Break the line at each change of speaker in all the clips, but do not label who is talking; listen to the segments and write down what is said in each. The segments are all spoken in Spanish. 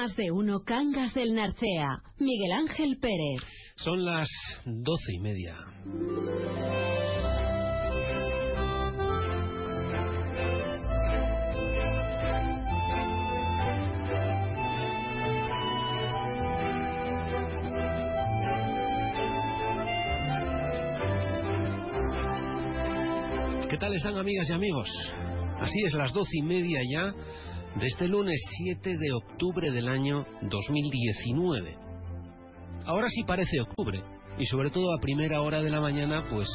Más de uno Cangas del Narcea. Miguel Ángel Pérez.
Son las doce y media. ¿Qué tal están amigas y amigos? Así es, las doce y media ya de este lunes 7 de octubre del año 2019. Ahora sí parece octubre, y sobre todo a primera hora de la mañana, pues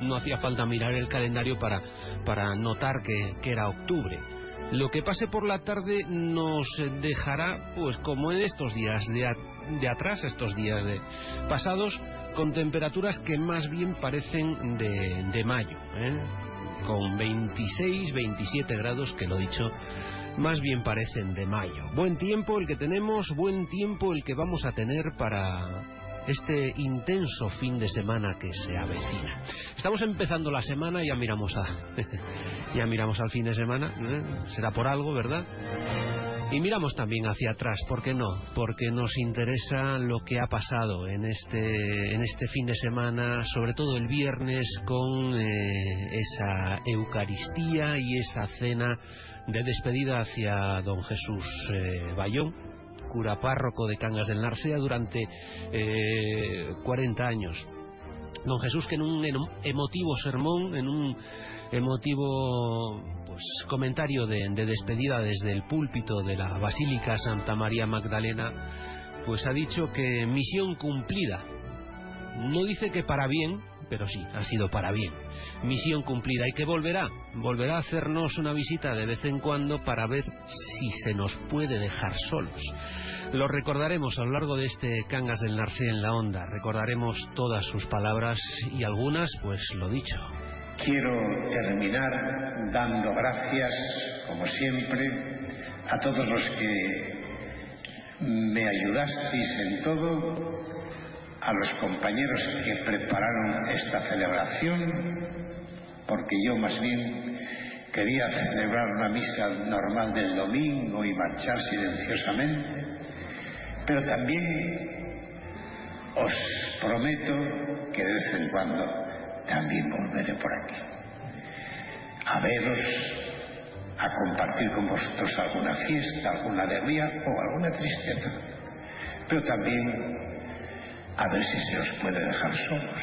no hacía falta mirar el calendario para, para notar que, que era octubre. Lo que pase por la tarde nos dejará, pues como en estos días de, de atrás, estos días de pasados, con temperaturas que más bien parecen de, de mayo, ¿eh? con 26, 27 grados, que lo dicho, más bien parecen de mayo. Buen tiempo el que tenemos, buen tiempo el que vamos a tener para este intenso fin de semana que se avecina. Estamos empezando la semana, ya miramos a ya miramos al fin de semana, ¿eh? será por algo, ¿verdad? Y miramos también hacia atrás, ¿por qué no? Porque nos interesa lo que ha pasado en este, en este fin de semana, sobre todo el viernes, con eh, esa Eucaristía y esa cena de despedida hacia don Jesús eh, Bayón, cura párroco de Cangas del Narcea durante eh, 40 años. Don Jesús que en un emotivo sermón, en un emotivo pues, comentario de, de despedida desde el púlpito de la Basílica Santa María Magdalena, pues ha dicho que misión cumplida. No dice que para bien, pero sí, ha sido para bien. Misión cumplida y que volverá, volverá a hacernos una visita de vez en cuando para ver si se nos puede dejar solos. Lo recordaremos a lo largo de este Cangas del Narcé en la Onda, recordaremos todas sus palabras y algunas, pues lo dicho.
Quiero terminar dando gracias, como siempre, a todos los que me ayudasteis en todo, a los compañeros que prepararon esta celebración, porque yo más bien quería celebrar una misa normal del domingo y marchar silenciosamente, pero también os prometo que de vez en cuando también volveré por aquí, a veros, a compartir con vosotros alguna fiesta, alguna alegría o alguna tristeza, pero también a ver si se os puede dejar solos.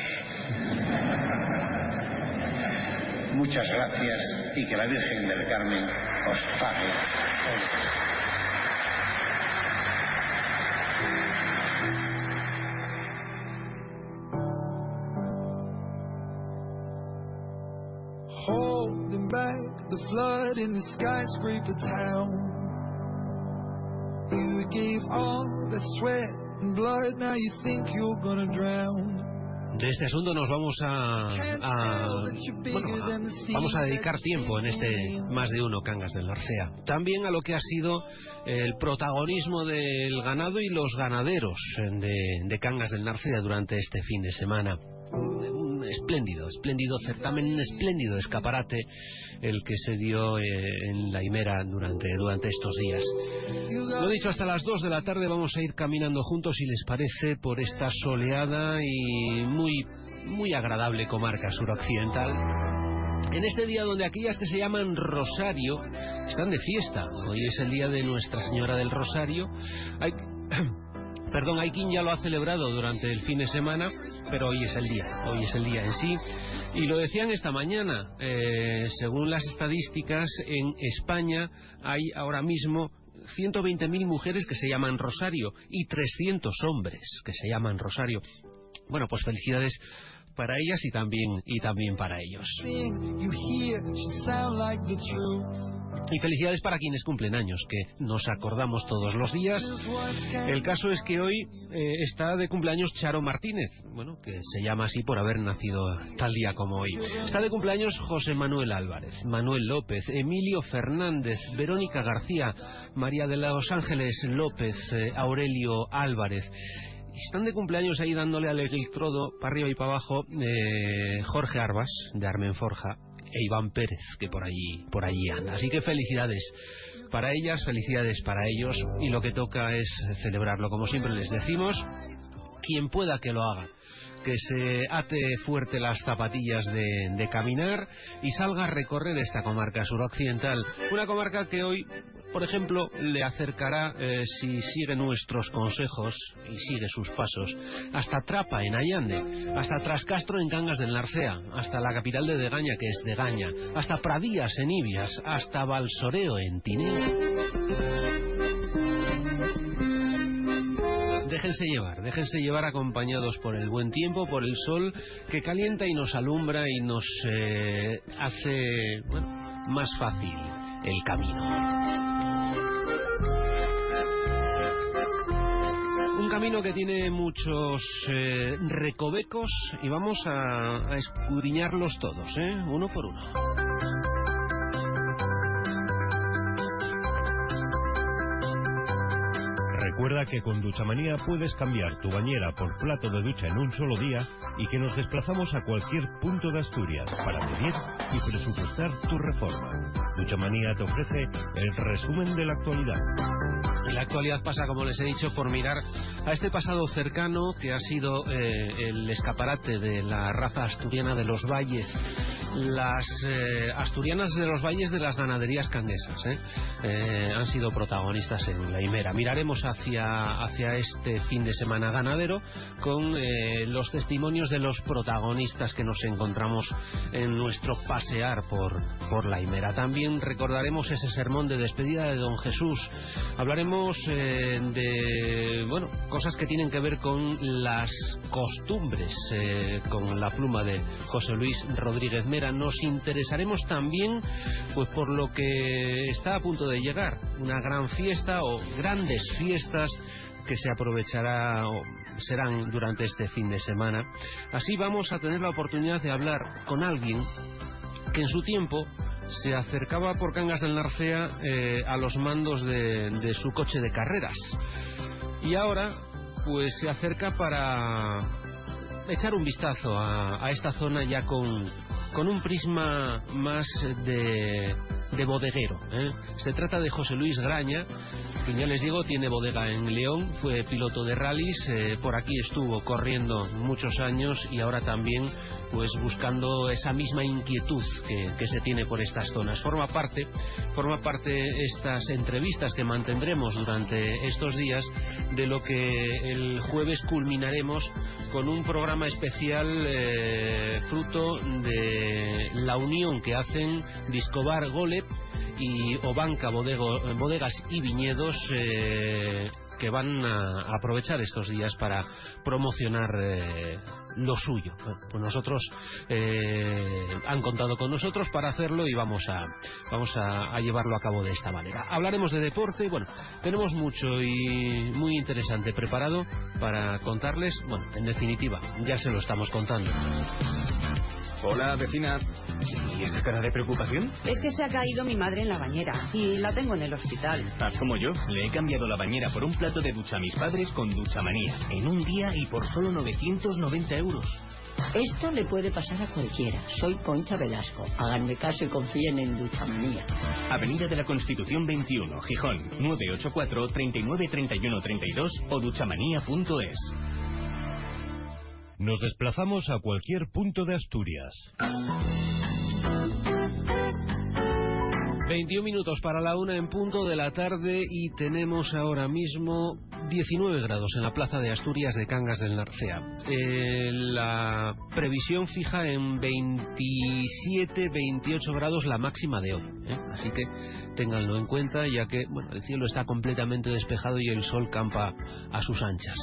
Muchas gracias y que la Virgen del Carmen os pague.
Holding back the flood in the skyscraper town. You gave all the sweat
de este asunto nos vamos a, a, bueno, a, vamos a dedicar tiempo en este más de uno Cangas del Narcea. También a lo que ha sido el protagonismo del ganado y los ganaderos de, de Cangas del Narcea durante este fin de semana espléndido, espléndido certamen, un espléndido escaparate el que se dio eh, en la Himera durante, durante estos días. Lo dicho, hasta las 2 de la tarde vamos a ir caminando juntos, si les parece, por esta soleada y muy, muy agradable comarca suroccidental. En este día donde aquellas que se llaman Rosario están de fiesta. Hoy es el día de Nuestra Señora del Rosario. Perdón, quien ya lo ha celebrado durante el fin de semana, pero hoy es el día, hoy es el día en sí. Y lo decían esta mañana, eh, según las estadísticas, en España hay ahora mismo 120.000 mujeres que se llaman Rosario y 300 hombres que se llaman Rosario. Bueno, pues felicidades para ellas y también y también para ellos. Y felicidades para quienes cumplen años, que nos acordamos todos los días. El caso es que hoy eh, está de cumpleaños Charo Martínez, bueno, que se llama así por haber nacido tal día como hoy. Está de cumpleaños José Manuel Álvarez, Manuel López, Emilio Fernández, Verónica García, María de los Ángeles López, eh, Aurelio Álvarez están de cumpleaños ahí dándole al electrodo para arriba y para abajo eh, Jorge Arbas de Armenforja e Iván Pérez, que por allí, por allí anda. Así que felicidades para ellas, felicidades para ellos, y lo que toca es celebrarlo. Como siempre les decimos, quien pueda que lo haga que se ate fuerte las zapatillas de, caminar y salga a recorrer esta comarca suroccidental. Una comarca que hoy, por ejemplo, le acercará, eh, si sigue nuestros consejos y sigue sus pasos, hasta Trapa, en Allande, hasta Trascastro, en Cangas del Narcea, hasta la capital de Degaña, que es Degaña, hasta Pradías, en Ibias, hasta Valsoreo, en Tineo. déjense llevar, déjense llevar acompañados por el buen tiempo, por el sol que calienta y nos alumbra y nos eh, hace más fácil el camino. Un camino que tiene muchos eh, recovecos y vamos a, a escudriñarlos todos, ¿eh? uno por uno.
Recuerda que con Duchamanía puedes cambiar tu bañera por plato de ducha en un solo día y que nos desplazamos a cualquier punto de Asturias para medir y presupuestar tu reforma. Duchamanía te ofrece el resumen de la actualidad.
Y la actualidad pasa, como les he dicho, por mirar a este pasado cercano que ha sido eh, el escaparate de la raza asturiana de los valles las eh, asturianas de los valles de las ganaderías canguesas ¿eh? Eh, han sido protagonistas en la Imera. Miraremos hacia, hacia este fin de semana ganadero con los testimonios de los protagonistas que nos encontramos en nuestro pasear por, por la Imera. También recordaremos ese sermón de despedida de don Jesús. Hablaremos de bueno cosas que tienen que ver con las costumbres, con la pluma de José Luis Rodríguez Mera nos interesaremos también pues por lo que está a punto de llegar, una gran fiesta o grandes fiestas que se aprovechará o serán durante este fin de semana. Así vamos a tener la oportunidad de hablar con alguien que en su tiempo se acercaba por Cangas del Narcea eh, a los mandos de, su coche de carreras y ahora pues se acerca para echar un vistazo a esta zona ya con, con un prisma más de, de bodeguero. ¿eh? Se trata de José Luis Graña, que ya les digo, tiene bodega en León, fue piloto de rallies, eh, por aquí estuvo corriendo muchos años y ahora también pues buscando esa misma inquietud que, se tiene por estas zonas. Forma parte, forma parte estas entrevistas que mantendremos durante estos días de lo que el jueves culminaremos con un programa especial eh, fruto de la unión que hacen Discobar Golep y Obanca Bodegas y Viñedos eh, que van a aprovechar estos días para promocionar eh, lo suyo. pues nosotros eh, han contado con nosotros para hacerlo y vamos a vamos a, llevarlo a cabo de esta manera. Hablaremos de deporte, bueno, tenemos mucho y muy interesante preparado para contarles, bueno, en definitiva, ya se lo estamos contando.
Hola, vecina. ¿Y esa cara de preocupación?
Es que se ha caído mi madre en la bañera y la tengo en el hospital.
Haz como yo. Le he cambiado la bañera por un plato de ducha a mis padres con ducha manía. En un día y por solo 990 euros.
Esto le puede pasar a cualquiera. Soy Concha Velasco. Háganme caso y confíen en Duchamanía.
Avenida de la Constitución 21, Gijón, 984 39 31 32 o duchamanía.es.
Nos desplazamos a cualquier punto de Asturias.
21 minutos para la una en punto de la tarde y tenemos ahora mismo 19 grados en la plaza de Asturias de Cangas del Narcea. Eh, la previsión fija en 27, 28 grados la máxima de hoy. ¿eh? Así que ténganlo en cuenta ya que bueno, el cielo está completamente despejado y el sol campa a sus anchas.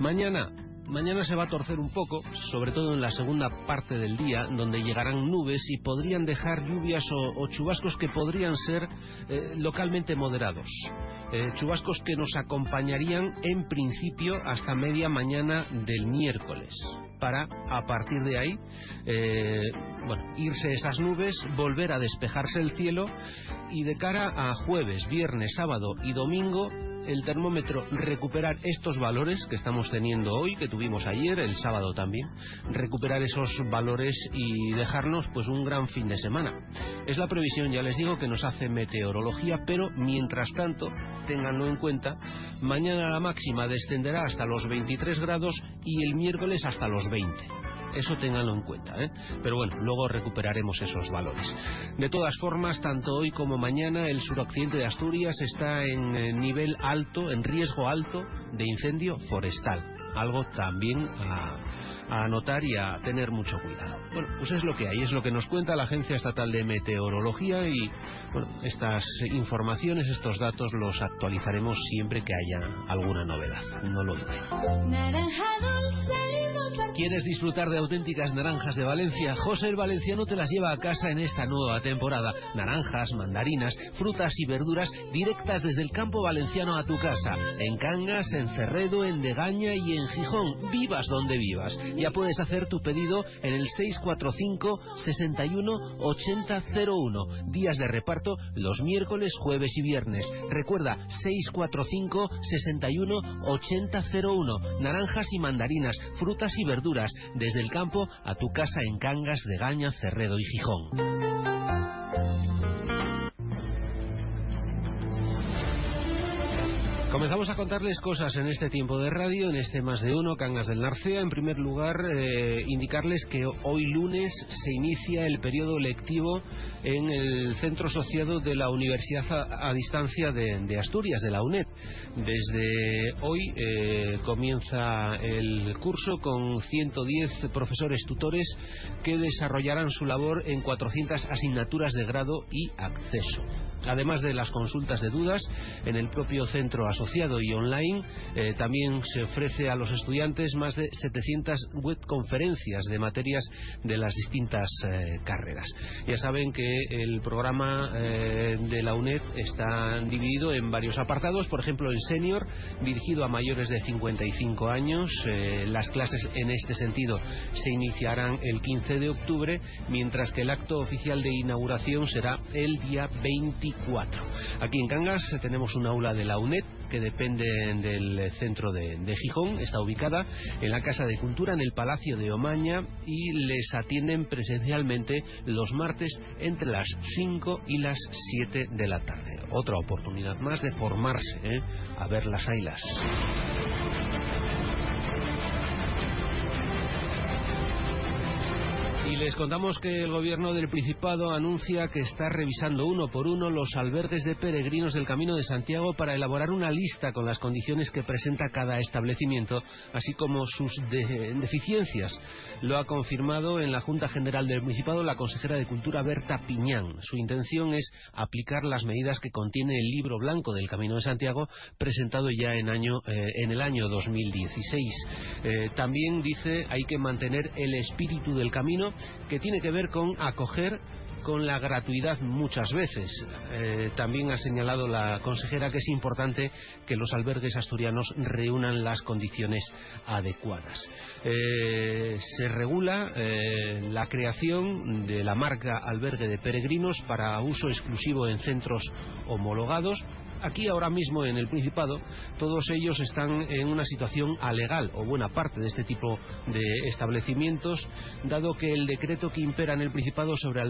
Mañana Mañana se va a torcer un poco, sobre todo en la segunda parte del día, donde llegarán nubes y podrían dejar lluvias o, chubascos que podrían ser eh, localmente moderados. Eh, chubascos que nos acompañarían en principio hasta media mañana del miércoles, para a partir de ahí, eh, bueno, irse esas nubes, volver a despejarse el cielo y de cara a jueves, viernes, sábado y domingo el termómetro recuperar estos valores que estamos teniendo hoy, que tuvimos ayer, el sábado también, recuperar esos valores y dejarnos pues un gran fin de semana. Es la previsión, ya les digo, que nos hace meteorología, pero mientras tanto, ténganlo en cuenta, mañana la máxima descenderá hasta los 23 grados y el miércoles hasta los 20. Eso ténganlo en cuenta, ¿eh? Pero bueno, luego recuperaremos esos valores. De todas formas, tanto hoy como mañana, el suroccidente de Asturias está en eh, nivel alto, en riesgo alto de incendio forestal. Algo también a, a anotar y a tener mucho cuidado. Bueno, pues es lo que hay, es lo que nos cuenta la Agencia Estatal de Meteorología y bueno, estas informaciones, estos datos los actualizaremos siempre que haya alguna novedad. No lo duden. ¿Quieres disfrutar de auténticas naranjas de Valencia? José el Valenciano te las lleva a casa en esta nueva temporada. Naranjas, mandarinas, frutas y verduras directas desde el campo valenciano a tu casa. En Cangas, en Cerredo, en Degaña y en Gijón. Vivas donde vivas. Ya puedes hacer tu pedido en el 645 61 8001. Días de reparto los miércoles, jueves y viernes. Recuerda 645 61 8001. Naranjas y mandarinas, frutas y verduras desde el campo a tu casa en Cangas, de Gaña, Cerredo y Gijón. Comenzamos a contarles cosas en este tiempo de radio, en este más de uno, Cangas del Narcea. En primer lugar, eh, indicarles que hoy lunes se inicia el periodo lectivo en el centro asociado de la Universidad a, a Distancia de, de, Asturias, de la UNED. Desde hoy eh, comienza el curso con 110 profesores tutores que desarrollarán su labor en 400 asignaturas de grado y acceso. Además de las consultas de dudas en el propio centro asociado y online, eh, también se ofrece a los estudiantes más de 700 webconferencias de materias de las distintas eh, carreras. Ya saben que el programa eh, de la UNED está dividido en varios apartados, por ejemplo el senior, dirigido a mayores de 55 años. Las clases en este sentido se iniciarán el 15 de octubre, mientras que el acto oficial de inauguración será el día 24. Aquí en Cangas tenemos un aula de la UNED que depende del centro de, de, Gijón, está ubicada en la Casa de Cultura, en el Palacio de Omaña, y les atienden presencialmente los martes entre las 5 y las 7 de la tarde. Otra oportunidad más de formarse, ¿eh? a ver las ailas. Y les contamos que el gobierno del Principado anuncia que está revisando uno por uno los albergues de peregrinos del Camino de Santiago para elaborar una lista con las condiciones que presenta cada establecimiento, así como sus de deficiencias. Lo ha confirmado en la Junta General del Principado la consejera de Cultura Berta Piñán. Su intención es aplicar las medidas que contiene el libro blanco del Camino de Santiago presentado ya en, año, eh, en el año 2016. Eh, también dice hay que mantener el espíritu del camino que tiene que ver con acoger con la gratuidad muchas veces. Eh, también ha señalado la consejera que es importante que los albergues asturianos reúnan las condiciones adecuadas. Eh, se regula eh, la creación de la marca albergue de peregrinos para uso exclusivo en centros homologados aquí ahora mismo en el Principado, todos ellos están en una situación alegal, o buena parte de este tipo de establecimientos, dado que el decreto que impera en el Principado sobre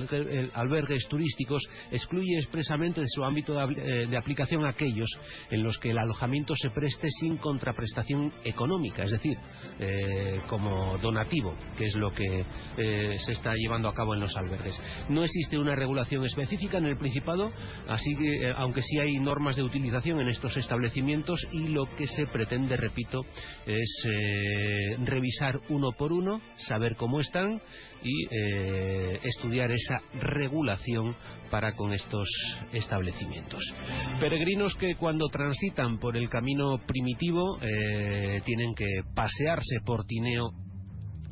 albergues turísticos excluye expresamente de su ámbito de, de aplicación aquellos en los que el alojamiento se preste sin contraprestación económica, es decir, eh, como donativo, que es lo que eh, se está llevando a cabo en los albergues. No existe una regulación específica en el Principado, así que, eh, aunque sí hay normas de utilización en estos establecimientos y lo que se pretende, repito, es eh, revisar uno por uno, saber cómo están y eh, estudiar esa regulación para con estos establecimientos. Peregrinos que cuando transitan por el camino primitivo eh, tienen que pasearse por Tineo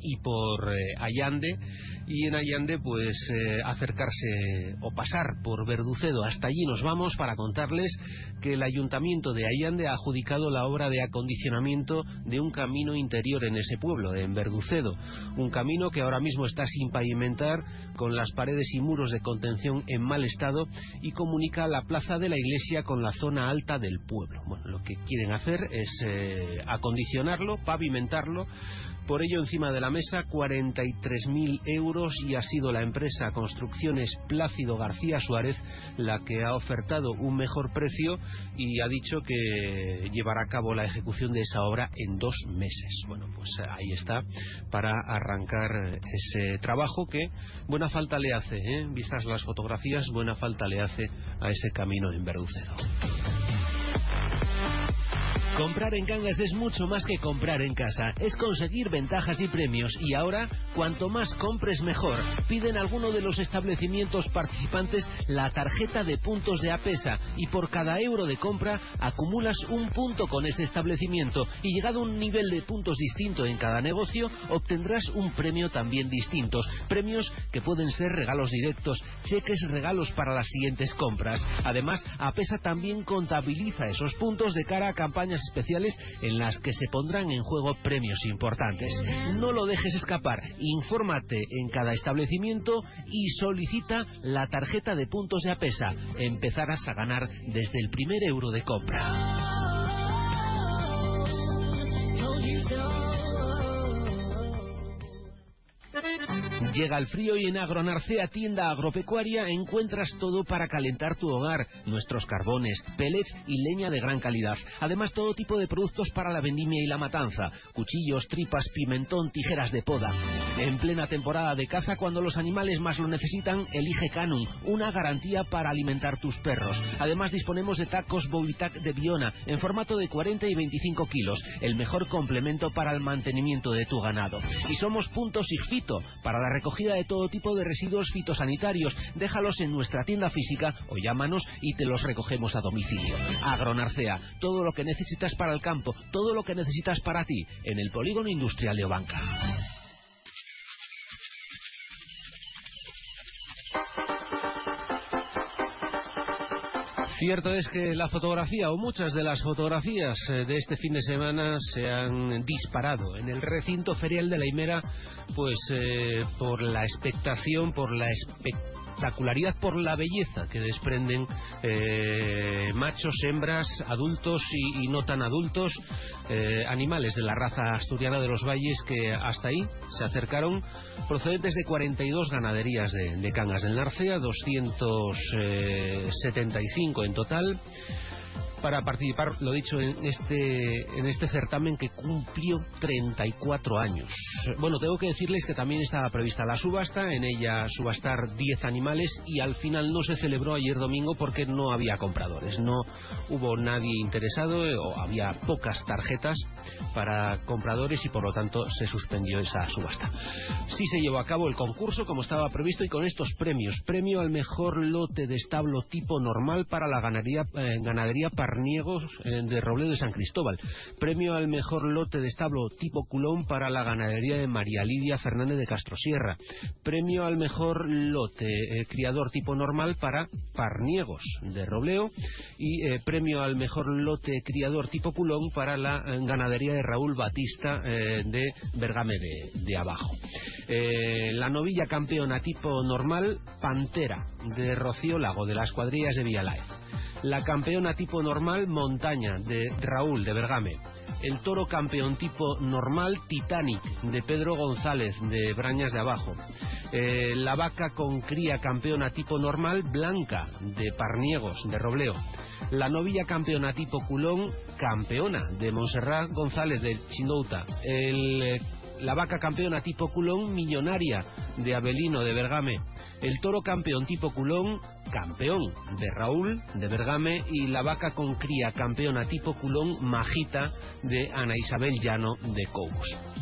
y por eh, Allande y en Allande pues eh, acercarse o pasar por Verducedo. Hasta allí nos vamos para contarles que el ayuntamiento de Allande ha adjudicado la obra de acondicionamiento de un camino interior en ese pueblo, en Verducedo. Un camino que ahora mismo está sin pavimentar, con las paredes y muros de contención en mal estado y comunica la plaza de la iglesia con la zona alta del pueblo. Bueno, lo que quieren hacer es eh, acondicionarlo, pavimentarlo, por ello, encima de la mesa, 43.000 euros y ha sido la empresa Construcciones Plácido García Suárez la que ha ofertado un mejor precio y ha dicho que llevará a cabo la ejecución de esa obra en dos meses. Bueno, pues ahí está para arrancar ese trabajo que buena falta le hace, ¿eh? vistas las fotografías, buena falta le hace a ese camino en Verducedo.
Comprar en Cangas es mucho más que comprar en casa, es conseguir ventajas y premios y ahora, cuanto más compres mejor. Piden alguno de los establecimientos participantes la tarjeta de puntos de APESA y por cada euro de compra acumulas un punto con ese establecimiento y llegado a un nivel de puntos distinto en cada negocio, obtendrás un premio también distintos. Premios que pueden ser regalos directos, cheques regalos para las siguientes compras. Además, APESA también contabiliza esos puntos de cara a campañas especiales en las que se pondrán en juego premios importantes. No lo dejes escapar, infórmate en cada establecimiento y solicita la tarjeta de puntos de APESA. Empezarás a ganar desde el primer euro de compra. Llega el frío y en Agronarcea Tienda Agropecuaria encuentras todo para calentar tu hogar, nuestros carbones, pellets y leña de gran calidad. Además todo tipo de productos para la vendimia y la matanza, cuchillos, tripas, pimentón, tijeras de poda. En plena temporada de caza cuando los animales más lo necesitan, elige Canum, una garantía para alimentar tus perros. Además disponemos de tacos Bovitac de Biona en formato de 40 y 25 kilos, el mejor complemento para el mantenimiento de tu ganado. Y somos Punto Sigfito para la recogida de todo tipo de residuos fitosanitarios. Déjalos en nuestra tienda física o llámanos y te los recogemos a domicilio. Agronarcea, todo lo que necesitas para el campo, todo lo que necesitas para ti, en el polígono industrial de Obanca.
Cierto es que la fotografía o muchas de las fotografías eh, de este fin de semana se han disparado. En el recinto ferial de la Himera, pues eh, por la expectación, por la espectacularidad, por la belleza que desprenden eh, machos, hembras, adultos y, no tan adultos, animales de la raza asturiana de los valles que hasta ahí se acercaron procedentes de 42 ganaderías de, de Cangas del Narcea, 275 en total para participar, lo dicho, en este, en este certamen que cumplió 34 años. Bueno, tengo que decirles que también estaba prevista la subasta, en ella subastar 10 animales y al final no se celebró ayer domingo porque no había compradores, no hubo nadie interesado eh, o había pocas tarjetas para compradores y por lo tanto se suspendió esa subasta. Sí se llevó a cabo el concurso como estaba previsto y con estos premios. Premio al mejor lote de establo tipo normal para la ganadería, eh, ganadería eh, de Robledo de San Cristóbal. Premio al mejor lote de establo tipo culón para la ganadería de María Lidia Fernández de Castrosierra. Premio al mejor lote eh, criador tipo normal para Parniegos de Robleo. Y eh, premio al mejor lote criador tipo culón para la ganadería de Raúl Batista de Bergame de, Abajo. la novilla campeona tipo normal, Pantera de Rocío Lago de las cuadrillas de Villalae la campeona tipo normal montaña de Raúl de Bergame, el toro campeón tipo normal Titanic de Pedro González de Brañas de Abajo, eh, la vaca con cría campeona tipo normal Blanca de Parniegos de Robleo, la novilla campeona tipo culón campeona de Monserrat González de Chindouta, el, eh, la vaca campeona tipo culón millonaria de Abelino de Bergame, el toro campeón tipo culón, campeón de Raúl de Bergame y la vaca con cría campeona tipo culón, majita de Ana Isabel Llano de Cobos.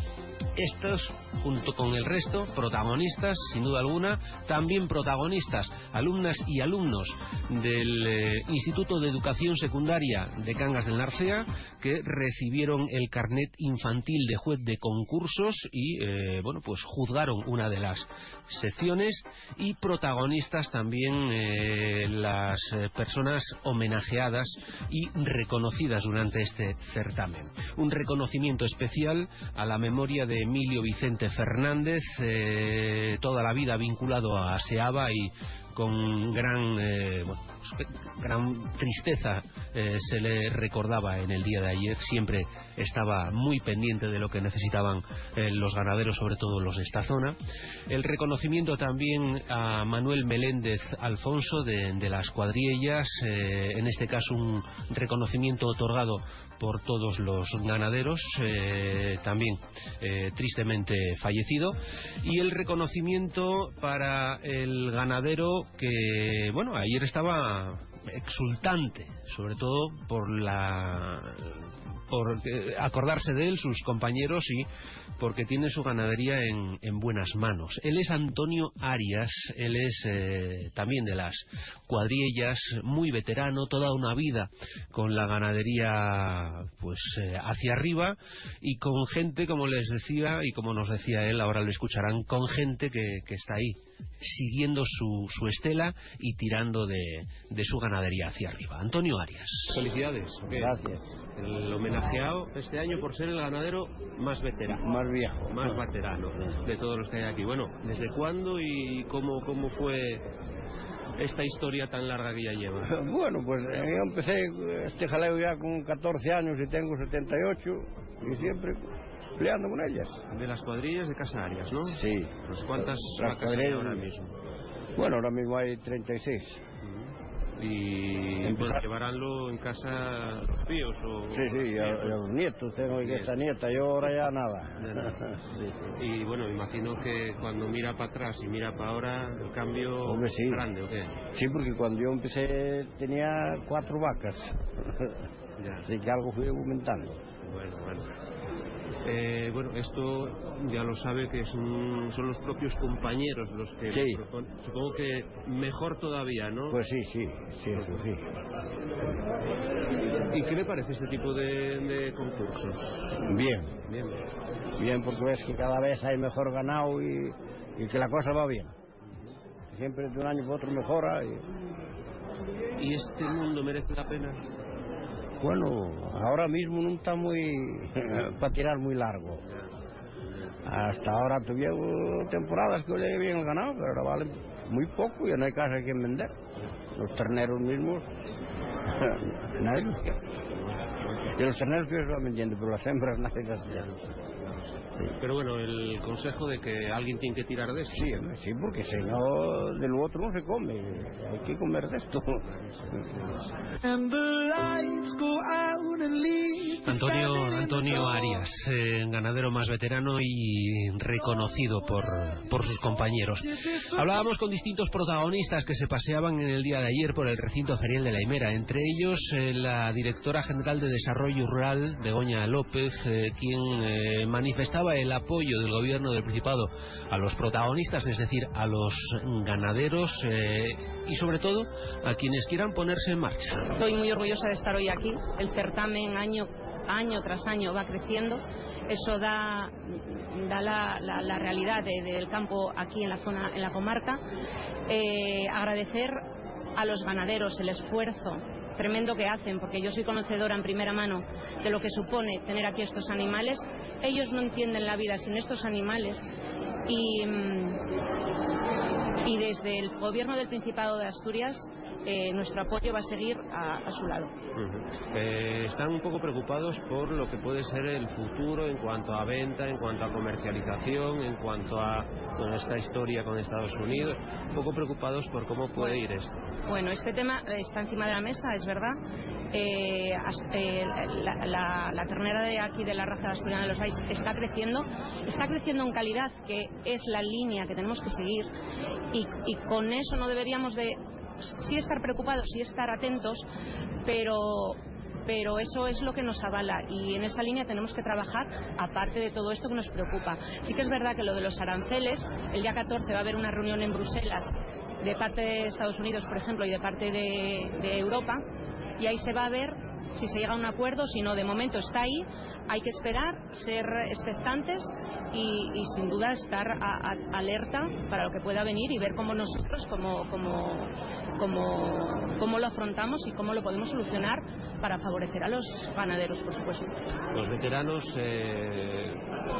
Estos, junto con el resto, protagonistas, sin duda alguna, también protagonistas, alumnas y alumnos del eh, Instituto de Educación Secundaria de Cangas del Narcea, que recibieron el carnet infantil de juez de concursos y, eh, bueno, pues juzgaron una de las secciones y protagonistas también eh, las personas homenajeadas y reconocidas durante este certamen. Un reconocimiento especial a la memoria de Emilio Vicente Fernández, eh, toda la vida vinculado a SEABA y con gran, eh, gran tristeza eh, se le recordaba en el día de ayer. Siempre estaba muy pendiente de lo que necesitaban los ganaderos, sobre todo los de esta zona. El reconocimiento también a Manuel Meléndez Alfonso de, de las cuadrillas, en este caso un reconocimiento otorgado por todos los ganaderos, también tristemente fallecido, y el reconocimiento para el ganadero que, bueno, ayer estaba exultante, sobre todo por la por eh, acordarse de él, sus compañeros y porque tiene su ganadería en, en buenas manos. Él es Antonio Arias, él es eh, también de las cuadrillas, muy veterano, toda una vida con la ganadería pues eh, hacia arriba y con gente, como les decía y como nos decía él, ahora lo escucharán, con gente que, que está ahí, siguiendo su, su estela y tirando de, de, su ganadería hacia arriba. Antonio Arias.
Felicidades.
Gracias.
El homenajeado este año por ser el ganadero más veterano.
Más viejo.
Más veterano de todos los que hay aquí. Bueno, ¿desde cuándo y cómo, cómo fue esta historia tan larga que ya lleva?
Bueno, pues eh, yo empecé este jaleo ya con 14 años y tengo 78 y siempre peleando con ellas.
De las cuadrillas de Casa Arias, ¿no?
Sí.
Pues ¿Cuántas
Las
vacas hay ahora mismo?
Bueno, ahora mismo hay 36.
Y
Empezar-
pues, llevaránlo en casa los tíos o...
Sí, sí, a, a los nietos, tengo aquí esta nieta, yo ahora ya nada.
Ya nada. Y bueno, imagino que cuando mira para atrás y mira para ahora, el cambio
Hombre, sí.
grande, ¿o qué?
Sí, porque cuando yo empecé tenía cuatro vacas.
Ya.
Así que algo fui aumentando.
Bueno, bueno. Eh, bueno, esto ya lo sabe que son, son los propios compañeros los que
Sí.
lo proponen. Supongo que mejor todavía, ¿no?
Pues sí, sí, sí, eso sí.
¿Y qué le parece este tipo de, de concursos?
Bien,
Bien.
bien, porque ves que cada vez hay mejor ganado y, y que la cosa va bien. Siempre de un año para otro mejora. Y,
¿Y este mundo merece la pena?
Bueno, ahora mismo no está muy para tirar muy largo. Hasta ahora tuvieron temporadas que olía bien el ganado, pero ahora vale muy poco y no hay casa a quien vender. Los terneros mismos, nadie los quiere. Y los terneros que van vendiendo, pero las hembras nadie las quiere.
Pero bueno, el consejo de que alguien tiene que tirar de eso.
Sí, sí, porque si no, de lo otro no se come. Hay que comer de esto.
And the lights go out and leave the
Antonio, Antonio. Arias, eh, ganadero más veterano y reconocido por, por sus compañeros. Hablábamos con distintos protagonistas que se paseaban en el día de ayer por el recinto ferial de la Himera, entre ellos eh, la directora general de Desarrollo Rural, Begoña López, eh, quien eh, manifestaba el apoyo del gobierno del Principado a los protagonistas, es decir, a los ganaderos eh, y sobre todo a quienes quieran ponerse en marcha.
Estoy muy orgullosa de estar hoy aquí. El certamen año, año tras año va creciendo. Eso da, la, realidad de- del campo aquí en la zona, en la comarca. Eh, agradecer a los ganaderos el esfuerzo tremendo que hacen, porque yo soy conocedora en primera mano de lo que supone tener aquí estos animales. Ellos no entienden la vida sin estos animales y, mm, y desde el gobierno del Principado de Asturias eh, nuestro apoyo va a seguir a, a su lado.
Eh, están un poco preocupados por lo que puede ser el futuro en cuanto a venta, en cuanto a comercialización, en cuanto a bueno, esta historia con Estados Unidos. Un poco preocupados por cómo puede ir esto.
Bueno, este tema eh, está encima de la mesa, es verdad. Eh, as- eh, la, la- la ternera de aquí de la raza asturiana de los Valles está creciendo, está creciendo en calidad, que es la línea que tenemos que seguir, y, y con eso no deberíamos de sí estar preocupados, sí estar atentos, pero pero eso es lo que nos avala y en esa línea tenemos que trabajar aparte de todo esto que nos preocupa. Sí que es verdad que lo de los aranceles, el día 14 va a haber una reunión en Bruselas de parte de Estados Unidos, por ejemplo, y de parte de, Europa, y ahí se va a ver si se llega a un acuerdo, si no, de momento está ahí, hay que esperar, ser expectantes y, sin duda estar alerta para lo que pueda venir y ver cómo nosotros, como, como, como, cómo lo afrontamos y cómo lo podemos solucionar para favorecer a los ganaderos, por supuesto.
Los veteranos eh,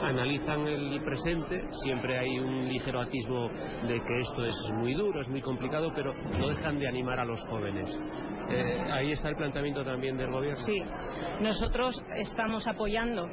analizan el presente, siempre hay un ligero atisbo de que esto es muy duro, es muy complicado, pero no dejan de animar a los jóvenes. Eh, ahí está el planteamiento también del gobierno.
Sí, nosotros estamos apoyando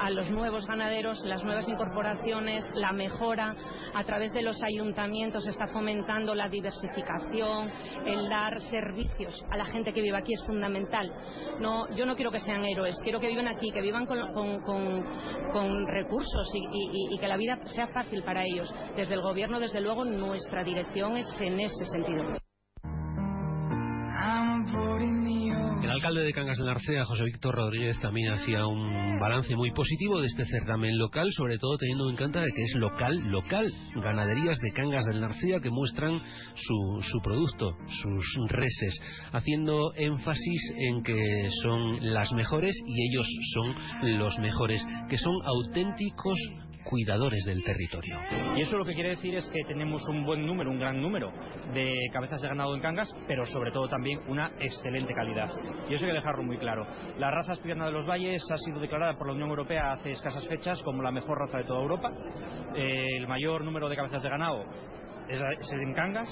a los nuevos ganaderos, las nuevas incorporaciones, la mejora a través de los ayuntamientos, se está fomentando la diversificación, el dar servicios a la gente que vive aquí es fundamental. No, yo no quiero que sean héroes, quiero que vivan aquí, que vivan con, recursos y, y, que la vida sea fácil para ellos. Desde el gobierno, desde luego, nuestra dirección es en ese sentido.
El alcalde de Cangas de Narcea, José Víctor Rodríguez, también hacía un balance muy positivo de este certamen local, sobre todo teniendo en cuenta que es local, local. Ganaderías de Cangas del Narcea que muestran su, su producto, sus reses, haciendo énfasis en que son las mejores y ellos son los mejores, que son auténticos cuidadores del territorio.
Y eso lo que quiere decir es que tenemos un buen número, un gran número de cabezas de ganado en Cangas, pero sobre todo también una excelente calidad. Y eso hay que dejarlo muy claro. La raza asturiana de los valles ha sido declarada por la Unión Europea hace escasas fechas como la mejor raza de toda Europa. Eh, el mayor número de cabezas de ganado es en Cangas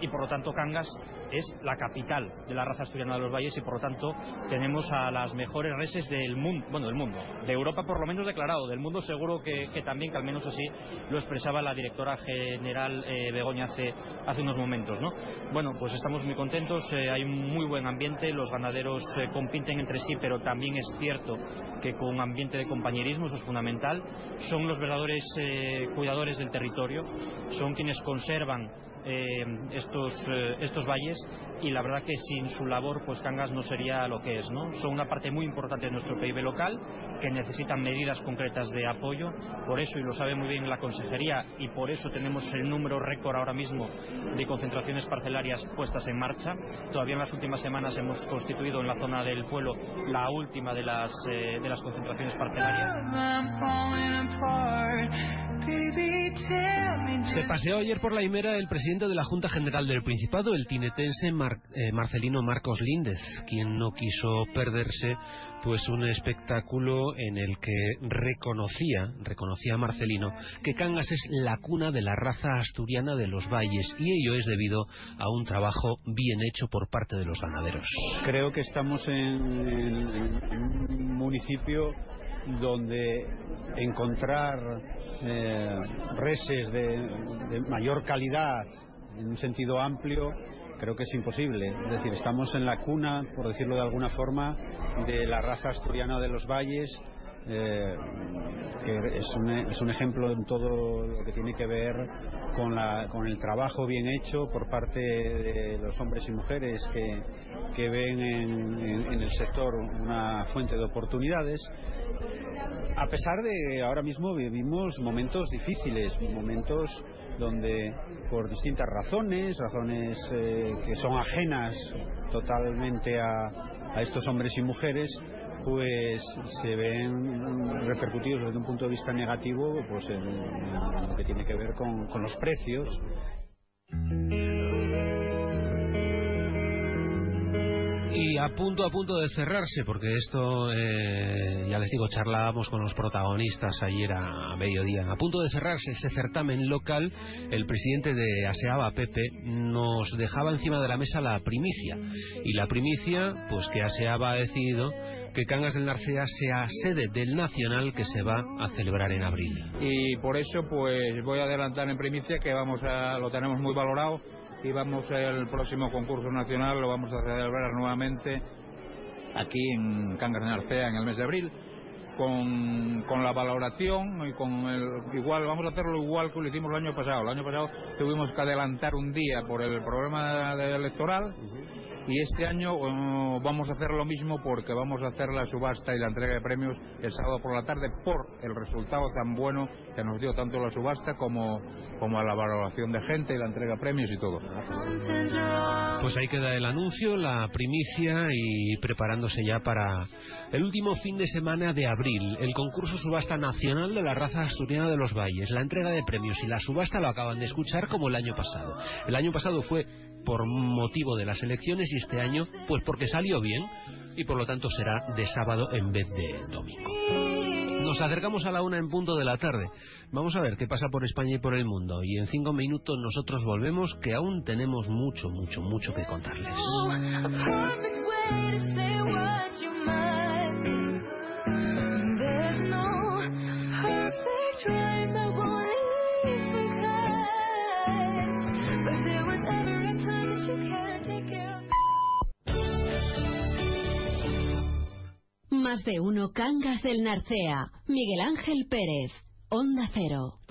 y por lo tanto Cangas es la capital de la raza asturiana de los valles y por lo tanto tenemos a las mejores reses del mundo, bueno, del mundo, de Europa por lo menos declarado, del mundo seguro que, también, que al menos así lo expresaba la directora general eh, Begoña hace, hace unos momentos, ¿no? Bueno, pues estamos muy contentos, eh, hay un muy buen ambiente, los ganaderos eh, compiten entre sí, pero también es cierto que con un ambiente de compañerismo, eso es fundamental, son los verdaderos cuidadores del territorio, son quienes conservan eh, estos, eh, estos valles y la verdad que sin su labor pues Cangas no sería lo que es, ¿no? Son una parte muy importante de nuestro PIB local que necesitan medidas concretas de apoyo, por eso, y lo sabe muy bien la Consejería, y por eso tenemos el número récord ahora mismo de concentraciones parcelarias puestas en marcha. Todavía en las últimas semanas hemos constituido en la zona del pueblo la última de las, eh, de las concentraciones parcelarias.
Se paseó ayer por la Himera el presidente de la Junta General del Principado, el tinetense Mar eh, Marcelino Marcos Líndez, quien no quiso perderse pues un espectáculo en el que reconocía, reconocía Marcelino, que Cangas es la cuna de la raza asturiana de los valles y ello es debido a un trabajo bien hecho por parte de los ganaderos.
Creo que estamos en, un municipio donde encontrar eh, reses de, mayor calidad en un sentido amplio creo que es imposible. Es decir, estamos en la cuna, por decirlo de alguna forma, de la raza asturiana de los valles, eh, que es un, es un, ejemplo en todo lo que tiene que ver con, la, con el trabajo bien hecho por parte de los hombres y mujeres que, que ven en, el sector una fuente de oportunidades. A pesar de ahora mismo vivimos momentos difíciles, momentos donde por distintas razones, razones eh, que son ajenas totalmente a, a, estos hombres y mujeres, pues se ven repercutidos desde un punto de vista negativo pues en, lo que tiene que ver con, los precios.
Y a punto a punto de cerrarse, porque esto, eh, ya les digo, charlábamos con los protagonistas ayer a mediodía. A punto de cerrarse ese certamen local, el presidente de ASEABA, Pepe, nos dejaba encima de la mesa la primicia. Y la primicia, pues que ASEABA ha decidido que Cangas del Narcea sea sede del Nacional que se va a celebrar en abril.
Y por eso, pues voy a adelantar en primicia que vamos a, lo tenemos muy valorado y vamos el próximo concurso nacional lo vamos a celebrar nuevamente aquí en Cangas de Narcea en el mes de abril con, con la valoración y con el igual vamos a hacerlo igual que lo hicimos el año pasado el año pasado tuvimos que adelantar un día por el problema electoral Y este año uh, vamos a hacer lo mismo porque vamos a hacer la subasta y la entrega de premios el sábado por la tarde por el resultado tan bueno que nos dio tanto la subasta como, como la valoración de gente y la entrega de premios y todo.
Pues ahí queda el anuncio, la primicia y preparándose ya para el último fin de semana de abril, el concurso subasta nacional de la raza asturiana de los valles, la entrega de premios y la subasta lo acaban de escuchar como el año pasado. El año pasado fue por motivo de las elecciones y este año pues porque salió bien y por lo tanto será de sábado en vez de domingo. Nos acercamos a la una en punto de la tarde. Vamos a ver qué pasa por España y por el mundo. Y en cinco minutos nosotros volvemos, que aún tenemos mucho, mucho, mucho que contarles.
De uno Cangas del Narcea. Miguel Ángel Pérez. Onda Cero.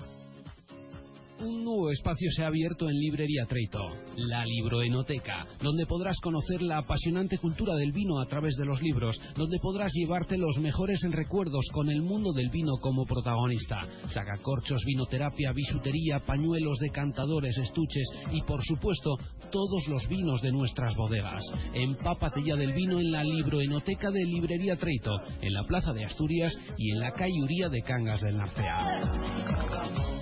Un nuevo espacio se ha abierto en Librería Treito, la Libroenoteca, donde podrás conocer la apasionante cultura del vino a través de los libros, donde podrás llevarte los mejores recuerdos con el mundo del vino como protagonista. Sacacorchos, vinoterapia, bisutería, pañuelos, decantadores, estuches y, por supuesto, todos los vinos de nuestras bodegas. Empápate ya del vino en la Libroenoteca de Librería Treito, en la Plaza de Asturias y en la calle Uría de Cangas del Narcea.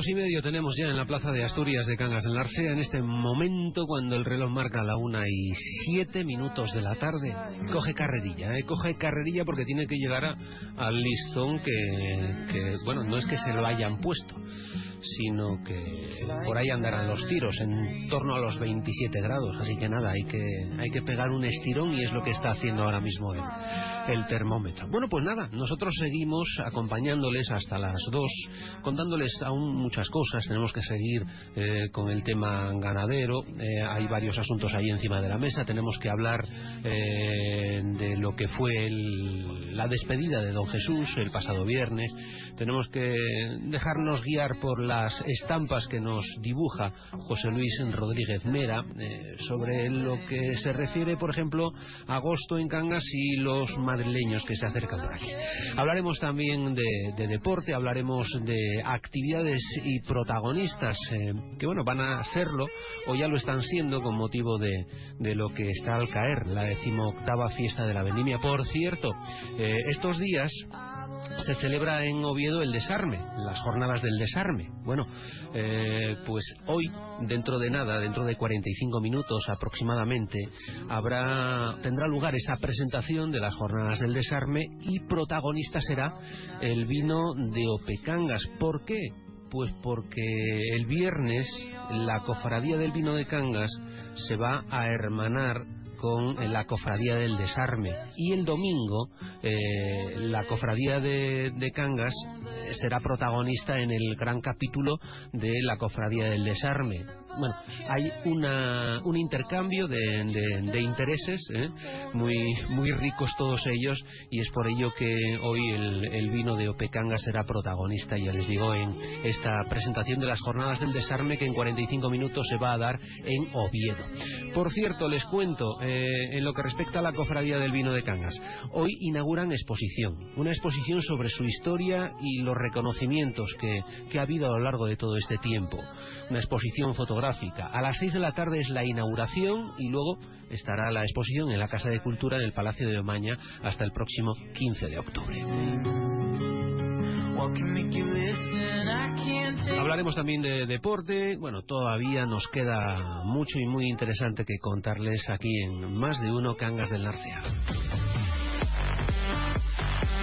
21 grados y medio tenemos ya en la plaza de Asturias de Cangas del Narcea en este momento cuando el reloj marca la una y siete minutos de la tarde. Coge carrerilla, ¿eh? coge carrerilla porque tiene que llegar al listón que, que, bueno, no es que se lo hayan puesto, sino que por ahí andarán los tiros en torno a los 27 grados, así que nada, hay que, hay que pegar un estirón y es lo que está haciendo ahora mismo el, el termómetro. Bueno, pues nada, nosotros seguimos acompañándoles hasta las 2, contándoles aún muchas cosas, tenemos que seguir eh, con el tema ganadero, eh, hay varios asuntos ahí encima de la mesa, tenemos que hablar eh, de lo que fue el, la despedida de don Jesús el pasado viernes, tenemos que dejarnos guiar por las estampas que nos dibuja José Luis Rodríguez Mera eh, sobre lo que se refiere, por ejemplo, a agosto en Cangas y los madrileños que se acercan por aquí. Hablaremos también de, deporte, hablaremos de actividades y protagonistas eh, que, bueno, van a serlo o ya lo están siendo con motivo de, lo que está al caer, la decimoctava fiesta de la vendimia. Por cierto, eh, estos días se celebra en Oviedo el desarme, las jornadas del desarme. Bueno, eh, pues hoy, dentro de nada, dentro de 45 minutos aproximadamente, habrá, tendrá lugar esa presentación de las jornadas del desarme y protagonista será el vino de Opecangas. ¿Por qué? Pues porque el viernes la cofradía del vino de Cangas se va a hermanar con la cofradía del desarme. Y el domingo eh, la cofradía de, de Cangas eh, será protagonista en el gran capítulo de la cofradía del desarme bueno, hay una, un intercambio de, intereses ¿eh? muy, muy ricos todos ellos y es por ello que hoy el, el, vino de Opecanga será protagonista, ya les digo, en esta presentación de las jornadas del desarme que en 45 minutos se va a dar en Oviedo. Por cierto, les cuento, eh, en lo que respecta a la cofradía del vino de Cangas, hoy inauguran exposición, una exposición sobre su historia y los reconocimientos que, que ha habido a lo largo de todo este tiempo. Una exposición fotográfica a las 6 de la tarde es la inauguración y luego estará la exposición en la Casa de Cultura en el Palacio de Omaña hasta el próximo 15 de octubre. Hablaremos también de deporte. Bueno, todavía nos queda mucho y muy interesante que contarles aquí en Más de Uno Cangas del Narcea.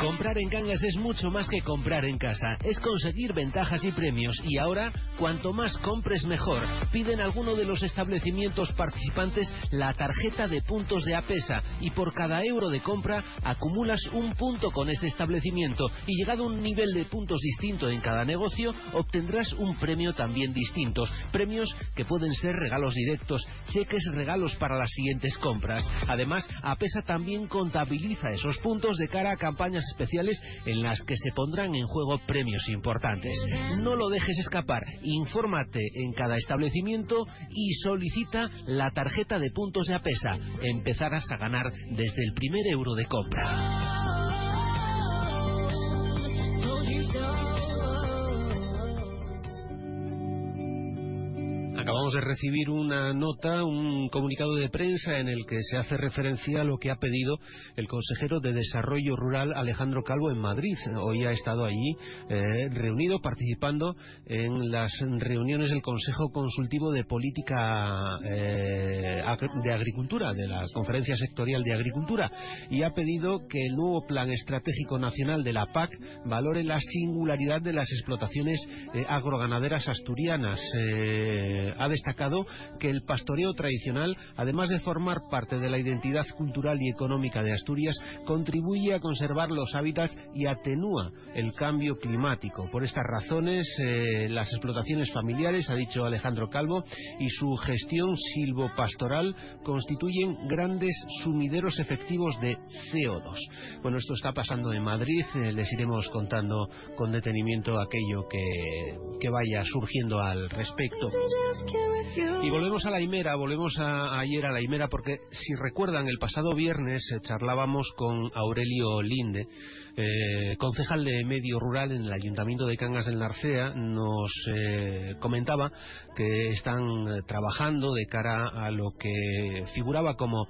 Comprar en Cangas es mucho más que comprar en casa, es conseguir ventajas y premios y ahora, cuanto más compres mejor. Piden alguno de los establecimientos participantes la tarjeta de puntos de APESA y por cada euro de compra acumulas un punto con ese establecimiento y llegado a un nivel de puntos distinto en cada negocio, obtendrás un premio también distintos. Premios que pueden ser regalos directos, cheques regalos para las siguientes compras. Además, APESA también contabiliza esos puntos de cara a campañas especiales en las que se pondrán en juego premios importantes. No lo dejes escapar, infórmate en cada establecimiento y solicita la tarjeta de puntos de APESA. Empezarás a ganar desde el primer euro de compra.
Acabamos de recibir una nota, un comunicado de prensa en el que se hace referencia a lo que ha pedido el consejero de Desarrollo Rural Alejandro Calvo en Madrid. Hoy ha estado allí eh, reunido, participando en las reuniones del Consejo Consultivo de Política eh, de Agricultura, de la Conferencia Sectorial de Agricultura, y ha pedido que el nuevo Plan Estratégico Nacional de la PAC valore la singularidad de las explotaciones eh, agroganaderas asturianas ha destacado que el pastoreo tradicional, además de formar parte de la identidad cultural y económica de Asturias, contribuye a conservar los hábitats y atenúa el cambio climático. Por estas razones, eh, las explotaciones familiares, ha dicho Alejandro Calvo, y su gestión silvopastoral constituyen grandes sumideros efectivos de CO2. Bueno, esto está pasando en Madrid, eh, les iremos contando con detenimiento aquello que, que vaya surgiendo al respecto. Y volvemos a la Imera, volvemos a, ayer a la Imera, porque si recuerdan, el pasado viernes eh, charlábamos con Aurelio Linde, eh, concejal de Medio Rural en el Ayuntamiento de Cangas del Narcea, nos eh, comentaba que están trabajando de cara a lo que figuraba como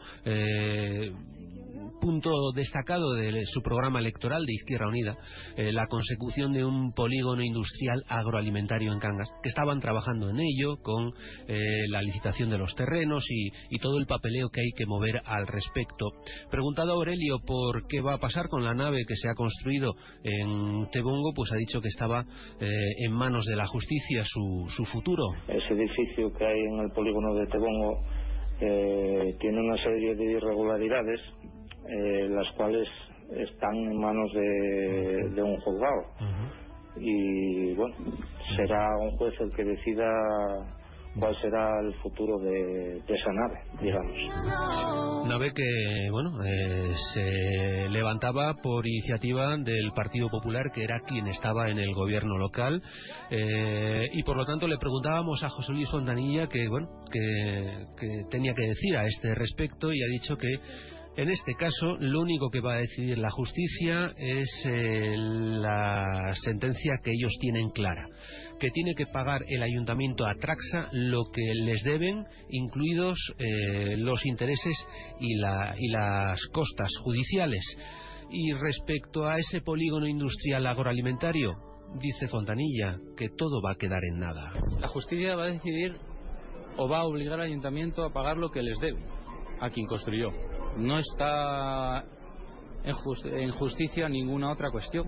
punto destacado de su programa electoral de Izquierda Unida, eh, la consecución de un polígono industrial agroalimentario en Cangas, que estaban trabajando en ello con eh, la licitación de los terrenos y, todo el papeleo que hay que mover al respecto. Preguntado a Aurelio por qué va a pasar con la nave que se ha construido en Tebongo, pues ha dicho que estaba eh, en manos de la justicia su, su futuro.
Ese edificio que hay en el polígono de Tebongo tiene una serie de irregularidades eh, las cuales están en manos de, un juzgado. Y bueno, será un juez el que decida cuál será el futuro de, esa nave, digamos.
Nave que, bueno, eh, se levantaba por iniciativa del Partido Popular, que era quien estaba en el gobierno local, eh, y por lo tanto le preguntábamos a José Luis Fontanilla que, bueno, que, que tenía que decir a este respecto y ha dicho que en este caso, lo único que va a decidir la justicia es eh, la sentencia que ellos tienen clara, que tiene que pagar el ayuntamiento a Traxa lo que les deben, incluidos eh, los intereses y, y las costas judiciales. Y respecto a ese polígono industrial agroalimentario, dice Fontanilla que todo va a quedar en nada.
La justicia va a decidir o va a obligar al ayuntamiento a pagar lo que les debe a quien construyó no está en, justicia ninguna otra cuestión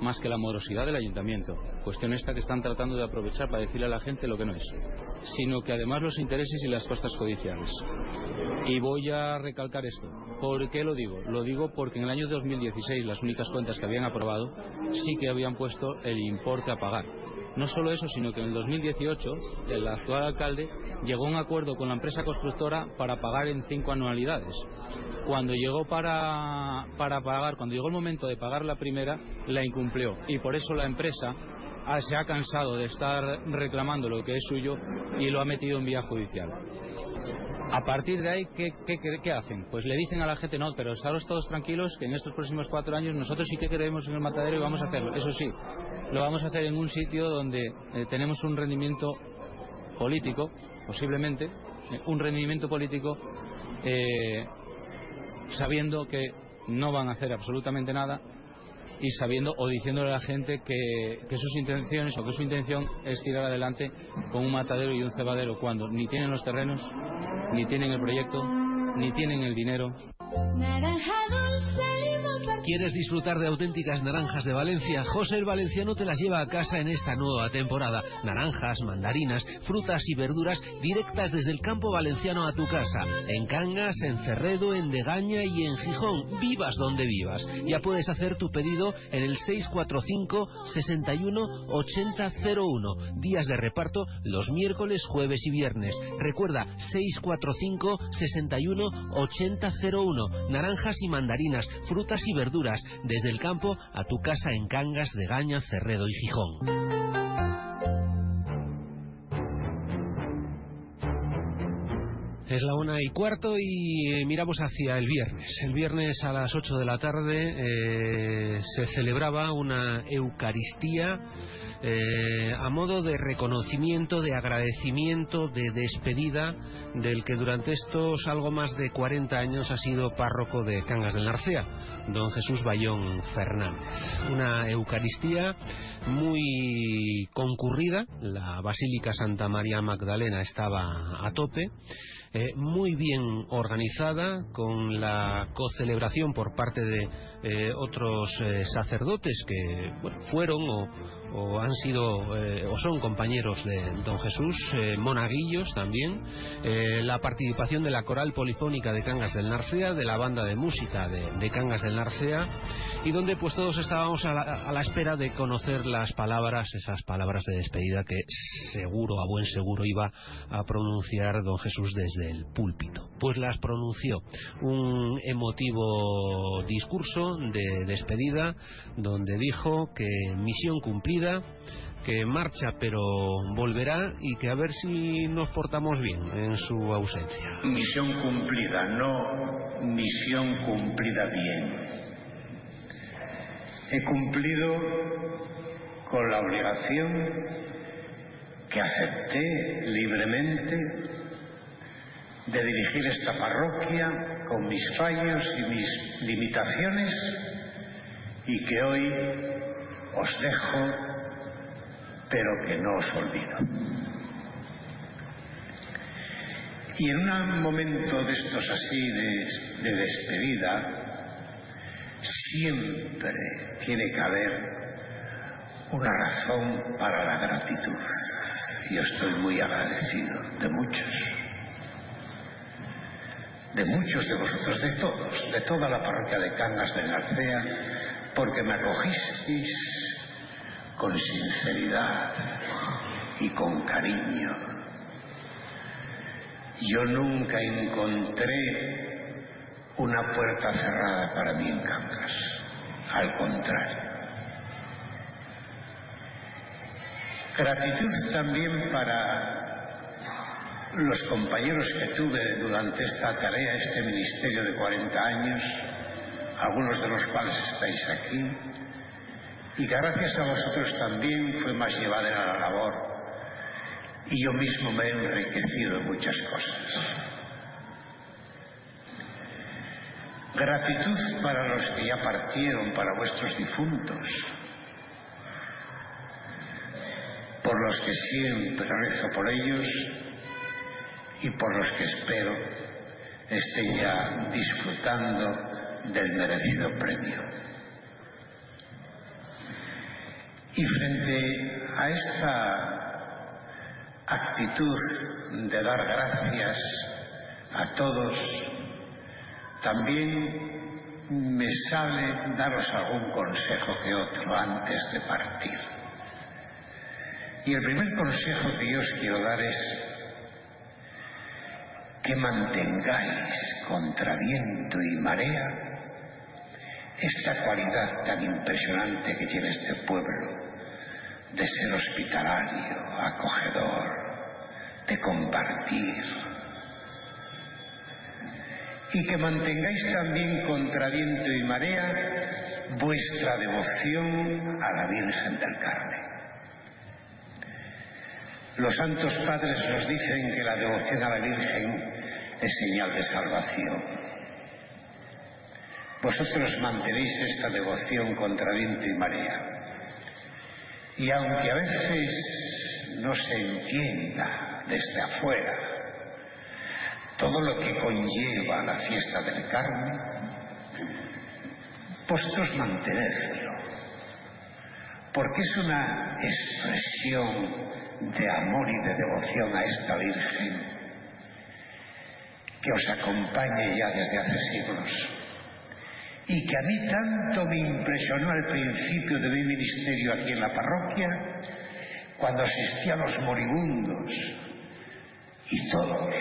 más que la morosidad del ayuntamiento, cuestión esta que están tratando de aprovechar para decirle a la gente lo que no es, sino que además los intereses y las costas judiciales. Y voy a recalcar esto. ¿Por qué lo digo? Lo digo porque en el año 2016 las únicas cuentas que habían aprobado sí que habían puesto el importe a pagar no solo eso, sino que en el 2018 el actual alcalde llegó a un acuerdo con la empresa constructora para pagar en cinco anualidades. Cuando llegó para, para pagar, cuando llegó el momento de pagar la primera, la incumplió. Y por eso la empresa se ha cansado de estar reclamando lo que es suyo y lo ha metido en vía judicial. A partir de ahí, ¿qué, hacen? Pues le dicen a la gente, no, pero estaros todos tranquilos que en estos próximos cuatro años nosotros sí que creemos en el matadero y vamos a hacerlo. Eso sí, lo vamos a hacer en un sitio donde eh, tenemos un rendimiento político, posiblemente, eh, un rendimiento político eh, sabiendo que no van a hacer absolutamente nada y sabiendo o diciéndole a la gente que, sus intenciones o que su intención es tirar adelante con un matadero y un cebadero cuando ni tienen los terrenos, ni tienen el proyecto, ni tienen el dinero.
¿Quieres disfrutar de auténticas naranjas de Valencia? José el Valenciano te las lleva a casa en esta nueva temporada. Naranjas, mandarinas, frutas y verduras directas desde el campo valenciano a tu casa. En Cangas, en Cerredo, en Degaña y en Gijón. Vivas donde vivas. Ya puedes hacer tu pedido en el 645 61 8001. Días de reparto los miércoles, jueves y viernes. Recuerda 645 61 8001. Naranjas y mandarinas, frutas y verduras desde el campo a tu casa en Cangas de Gaña, Cerredo y Gijón. Es la una y cuarto y eh, miramos hacia el viernes. El viernes a las ocho de la tarde eh, se celebraba una Eucaristía eh, a modo de reconocimiento, de agradecimiento, de despedida del que durante estos algo más de 40 años ha sido párroco de Cangas del Narcea, don Jesús Bayón Fernández. Una Eucaristía muy concurrida, la Basílica Santa María Magdalena estaba a tope, eh, muy bien organizada, con la cocelebración por parte de eh, otros eh, sacerdotes que fueron o, han sido o son compañeros de don Jesús, monaguillos también, la participación de la coral polifónica de Cangas del Narcea, de la banda de música de, Cangas del Narcea, y donde pues todos estábamos a la, a la espera de conocer las palabras, esas palabras de despedida que seguro, a buen seguro, iba a pronunciar don Jesús desde el púlpito. Pues las pronunció. Un emotivo discurso de despedida donde dijo que misión cumplida, que marcha pero volverá y que a ver si nos portamos bien en su ausencia.
Misión cumplida, no misión cumplida bien. He cumplido con la obligación que acepté libremente de dirigir esta parroquia con mis fallos y mis limitaciones y que hoy os dejo, pero que no os olvido. Y en un momento de estos así de, de despedida, siempre tiene que haber una razón para la gratitud. Yo estoy muy agradecido de muchos de muchos de vosotros, de todos, de toda la parroquia de Cangas de Narcea, porque me acogisteis con sinceridad y con cariño. Yo nunca encontré una puerta cerrada para mí en Cangas, al contrario. Gratitud también para los compañeros que tuve durante esta tarea, este ministerio de 40 años, algunos de los cuales estáis aquí, y gracias a vosotros también fue más llevadera la labor y yo mismo me he enriquecido en muchas cosas. Gratitud para los que ya partieron, para vuestros difuntos, por los que siempre rezo por ellos y por los que espero estén ya disfrutando del merecido premio. Y frente a esta actitud de dar gracias a todos, también me sale daros algún consejo que otro antes de partir. Y el primer consejo que yo os quiero dar es que mantengáis contra viento y marea esta cualidad tan impresionante que tiene este pueblo de ser hospitalario, acogedor, de compartir. Y que mantengáis también contra viento y marea vuestra devoción a la Virgen del Carmen. Los santos padres nos dicen que la devoción a la Virgen es señal de salvación. Vosotros mantenéis esta devoción contra viento y marea. Y aunque a veces no se entienda desde afuera todo lo que conlleva la fiesta del Carmen, vosotros mantenedlo, porque es una expresión de amor y de devoción a esta Virgen que os acompañe ya desde hace siglos y que a mí tanto me impresionó al principio de mi ministerio aquí en la parroquia, cuando asistía a los moribundos y todos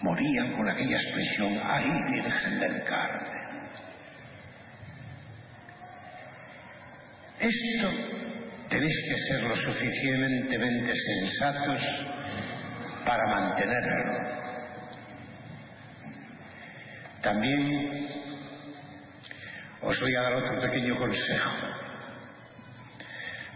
morían con aquella expresión, ¡ay Virgen del Carmen! Esto tenéis que ser lo suficientemente sensatos para mantenerlo. También os voy a dar otro pequeño consejo.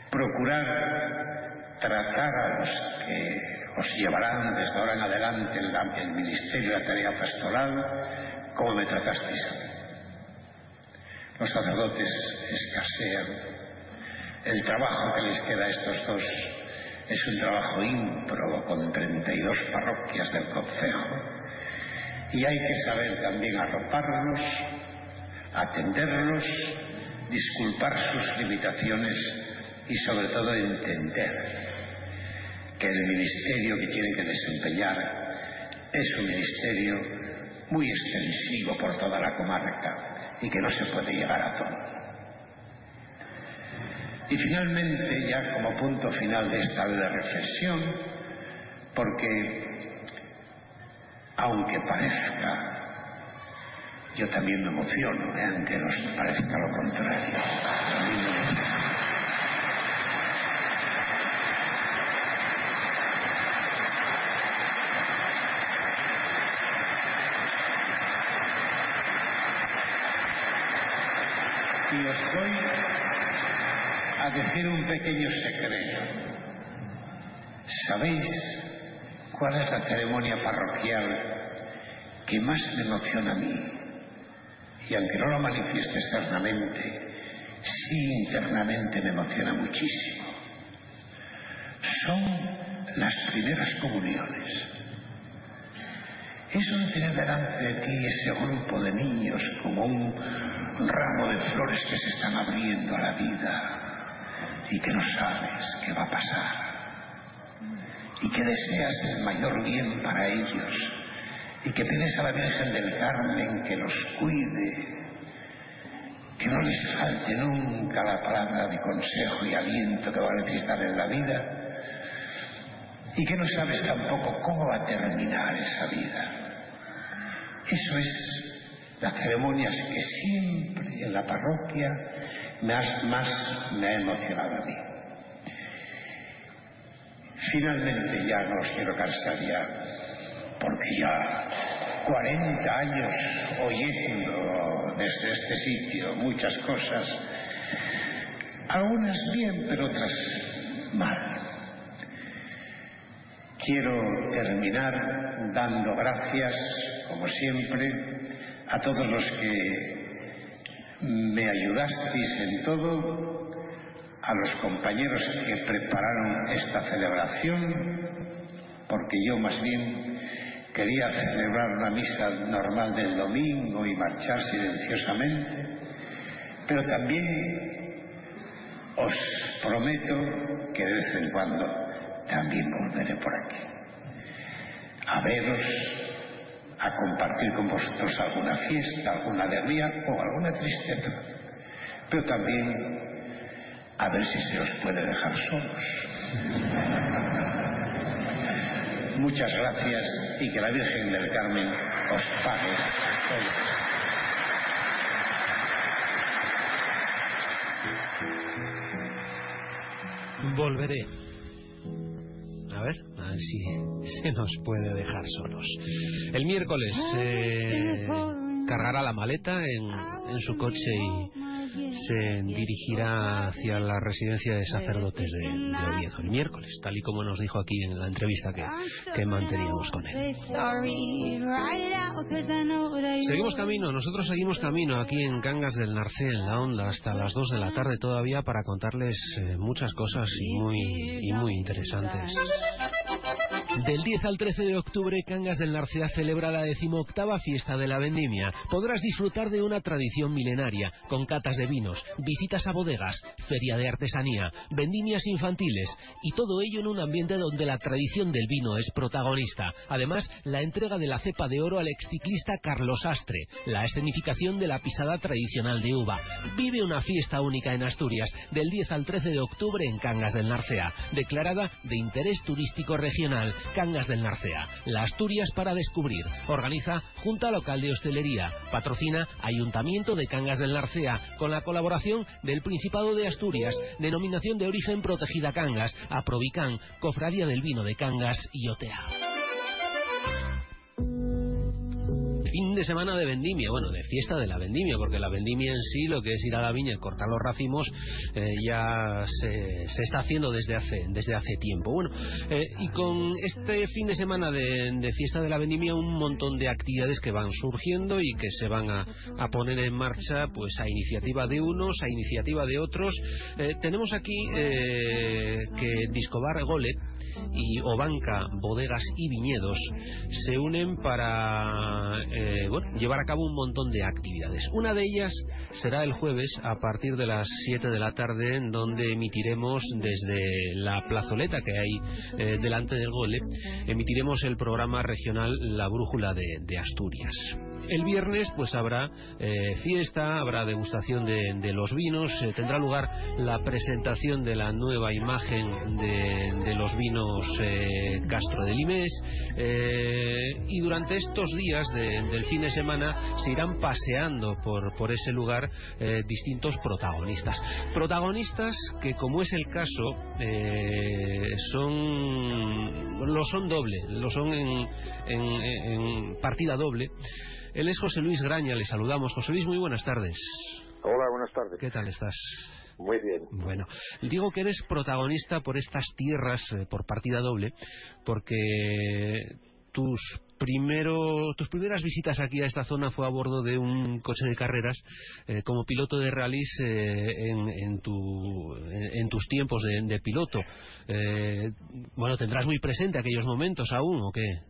Procurar tratar a los que os llevarán desde ahora en adelante el, el ministerio, la tarea pastoral, como me tratasteis a mí. Los sacerdotes escasean. El trabajo que les queda a estos dos es un trabajo ímprobo con 32 parroquias del concejo y hay que saber también arroparlos, atenderlos, disculpar sus limitaciones y sobre todo entender que el ministerio que tienen que desempeñar es un ministerio muy extensivo por toda la comarca y que no se puede llegar a todo. Y finalmente, ya como punto final de esta reflexión, porque aunque parezca yo también me emociono, ¿eh? aunque nos parezca lo contrario. Y os voy a decir un pequeño secreto. ¿Sabéis cuál es la ceremonia parroquial que más me emociona a mí? y aunque no lo manifieste externamente, sí internamente me emociona muchísimo. Son las primeras comuniones. Eso de tener delante de ti ese grupo de niños como un ramo de flores que se están abriendo a la vida y que no sabes qué va a pasar. Y que deseas el mayor bien para ellos. Y que pides a la Virgen del Carmen que los cuide, que no les falte nunca la palabra de consejo y aliento que va a necesitar en la vida. Y que no sabes tampoco cómo va a terminar esa vida. Eso es la ceremonia que siempre en la parroquia más, más me ha emocionado a mí. Finalmente ya no os quiero cansar ya porque ya 40 años oyendo desde este sitio muchas cosas, algunas bien, pero otras mal. Quiero terminar dando gracias, como siempre, a todos los que me ayudasteis en todo, a los compañeros que prepararon esta celebración, porque yo más bien quería celebrar una misa normal del domingo y marchar silenciosamente, pero también os prometo que de vez en cuando también volveré por aquí, a veros, a compartir con vosotros alguna fiesta, alguna alegría o alguna tristeza, pero también a ver si se os puede dejar solos. Muchas gracias y que la Virgen del Carmen os pague.
Volveré. A ver, si se nos puede dejar solos. El miércoles eh, cargará la maleta en, en su coche y se dirigirá hacia la residencia de sacerdotes de, Oviedo el miércoles, tal y como nos dijo aquí en la entrevista que, que manteníamos con él. Seguimos camino, nosotros seguimos camino aquí en Cangas del Narcé, en la onda, hasta las 2 de la tarde todavía para contarles eh, muchas cosas y muy, y muy interesantes. Del 10 al 13 de octubre, Cangas del Narcea celebra la decimoctava fiesta de la vendimia. Podrás disfrutar de una tradición milenaria, con catas de vinos, visitas a bodegas, feria de artesanía, vendimias infantiles, y todo ello en un ambiente donde la tradición del vino es protagonista. Además, la entrega de la cepa de oro al exciclista Carlos Astre, la escenificación de la pisada tradicional de uva. Vive una fiesta única en Asturias, del 10 al 13 de octubre en Cangas del Narcea, declarada de interés turístico regional. Cangas del Narcea, la Asturias para descubrir. Organiza Junta Local de Hostelería. Patrocina Ayuntamiento de Cangas del Narcea, con la colaboración del Principado de Asturias, Denominación de Origen Protegida Cangas, Aprovican, Cofradía del Vino de Cangas y Otea. Fin de semana de vendimia, bueno, de fiesta de la vendimia, porque la vendimia en sí, lo que es ir a la viña y cortar los racimos, eh, ya se, está haciendo desde hace, desde hace tiempo. Bueno, eh, y con este fin de semana de, fiesta de la vendimia, un montón de actividades que van surgiendo y que se van a, poner en marcha, pues a iniciativa de unos, a iniciativa de otros. Eh, tenemos aquí que Discobar Golet y Obanca, Bodegas y Viñedos se unen para eh, llevar a cabo un montón de actividades. Una de ellas será el jueves a partir de las 7 de la tarde, en donde emitiremos desde la plazoleta que hay eh, delante del Gole, emitiremos el programa regional La Brújula de, Asturias. El viernes pues habrá eh, fiesta, habrá degustación de, los vinos, tendrá lugar la presentación de la nueva imagen de los vinos eh, Castro de Limés eh, y durante estos días del fin de semana se irán paseando por, por ese lugar eh, distintos protagonistas. Protagonistas que como es el caso son lo son doble, lo son en, en partida doble. Él es José Luis Graña, le saludamos. José Luis, muy buenas tardes.
Hola, buenas tardes.
¿Qué tal estás?
Muy bien.
Bueno, digo que eres protagonista por estas tierras, eh, por partida doble, porque tus primero, tus primeras visitas aquí a esta zona fue a bordo de un coche de carreras eh, como piloto de rallies eh, en, tus tiempos de, piloto. bueno, tendrás muy presente aquellos momentos aún, ¿o qué?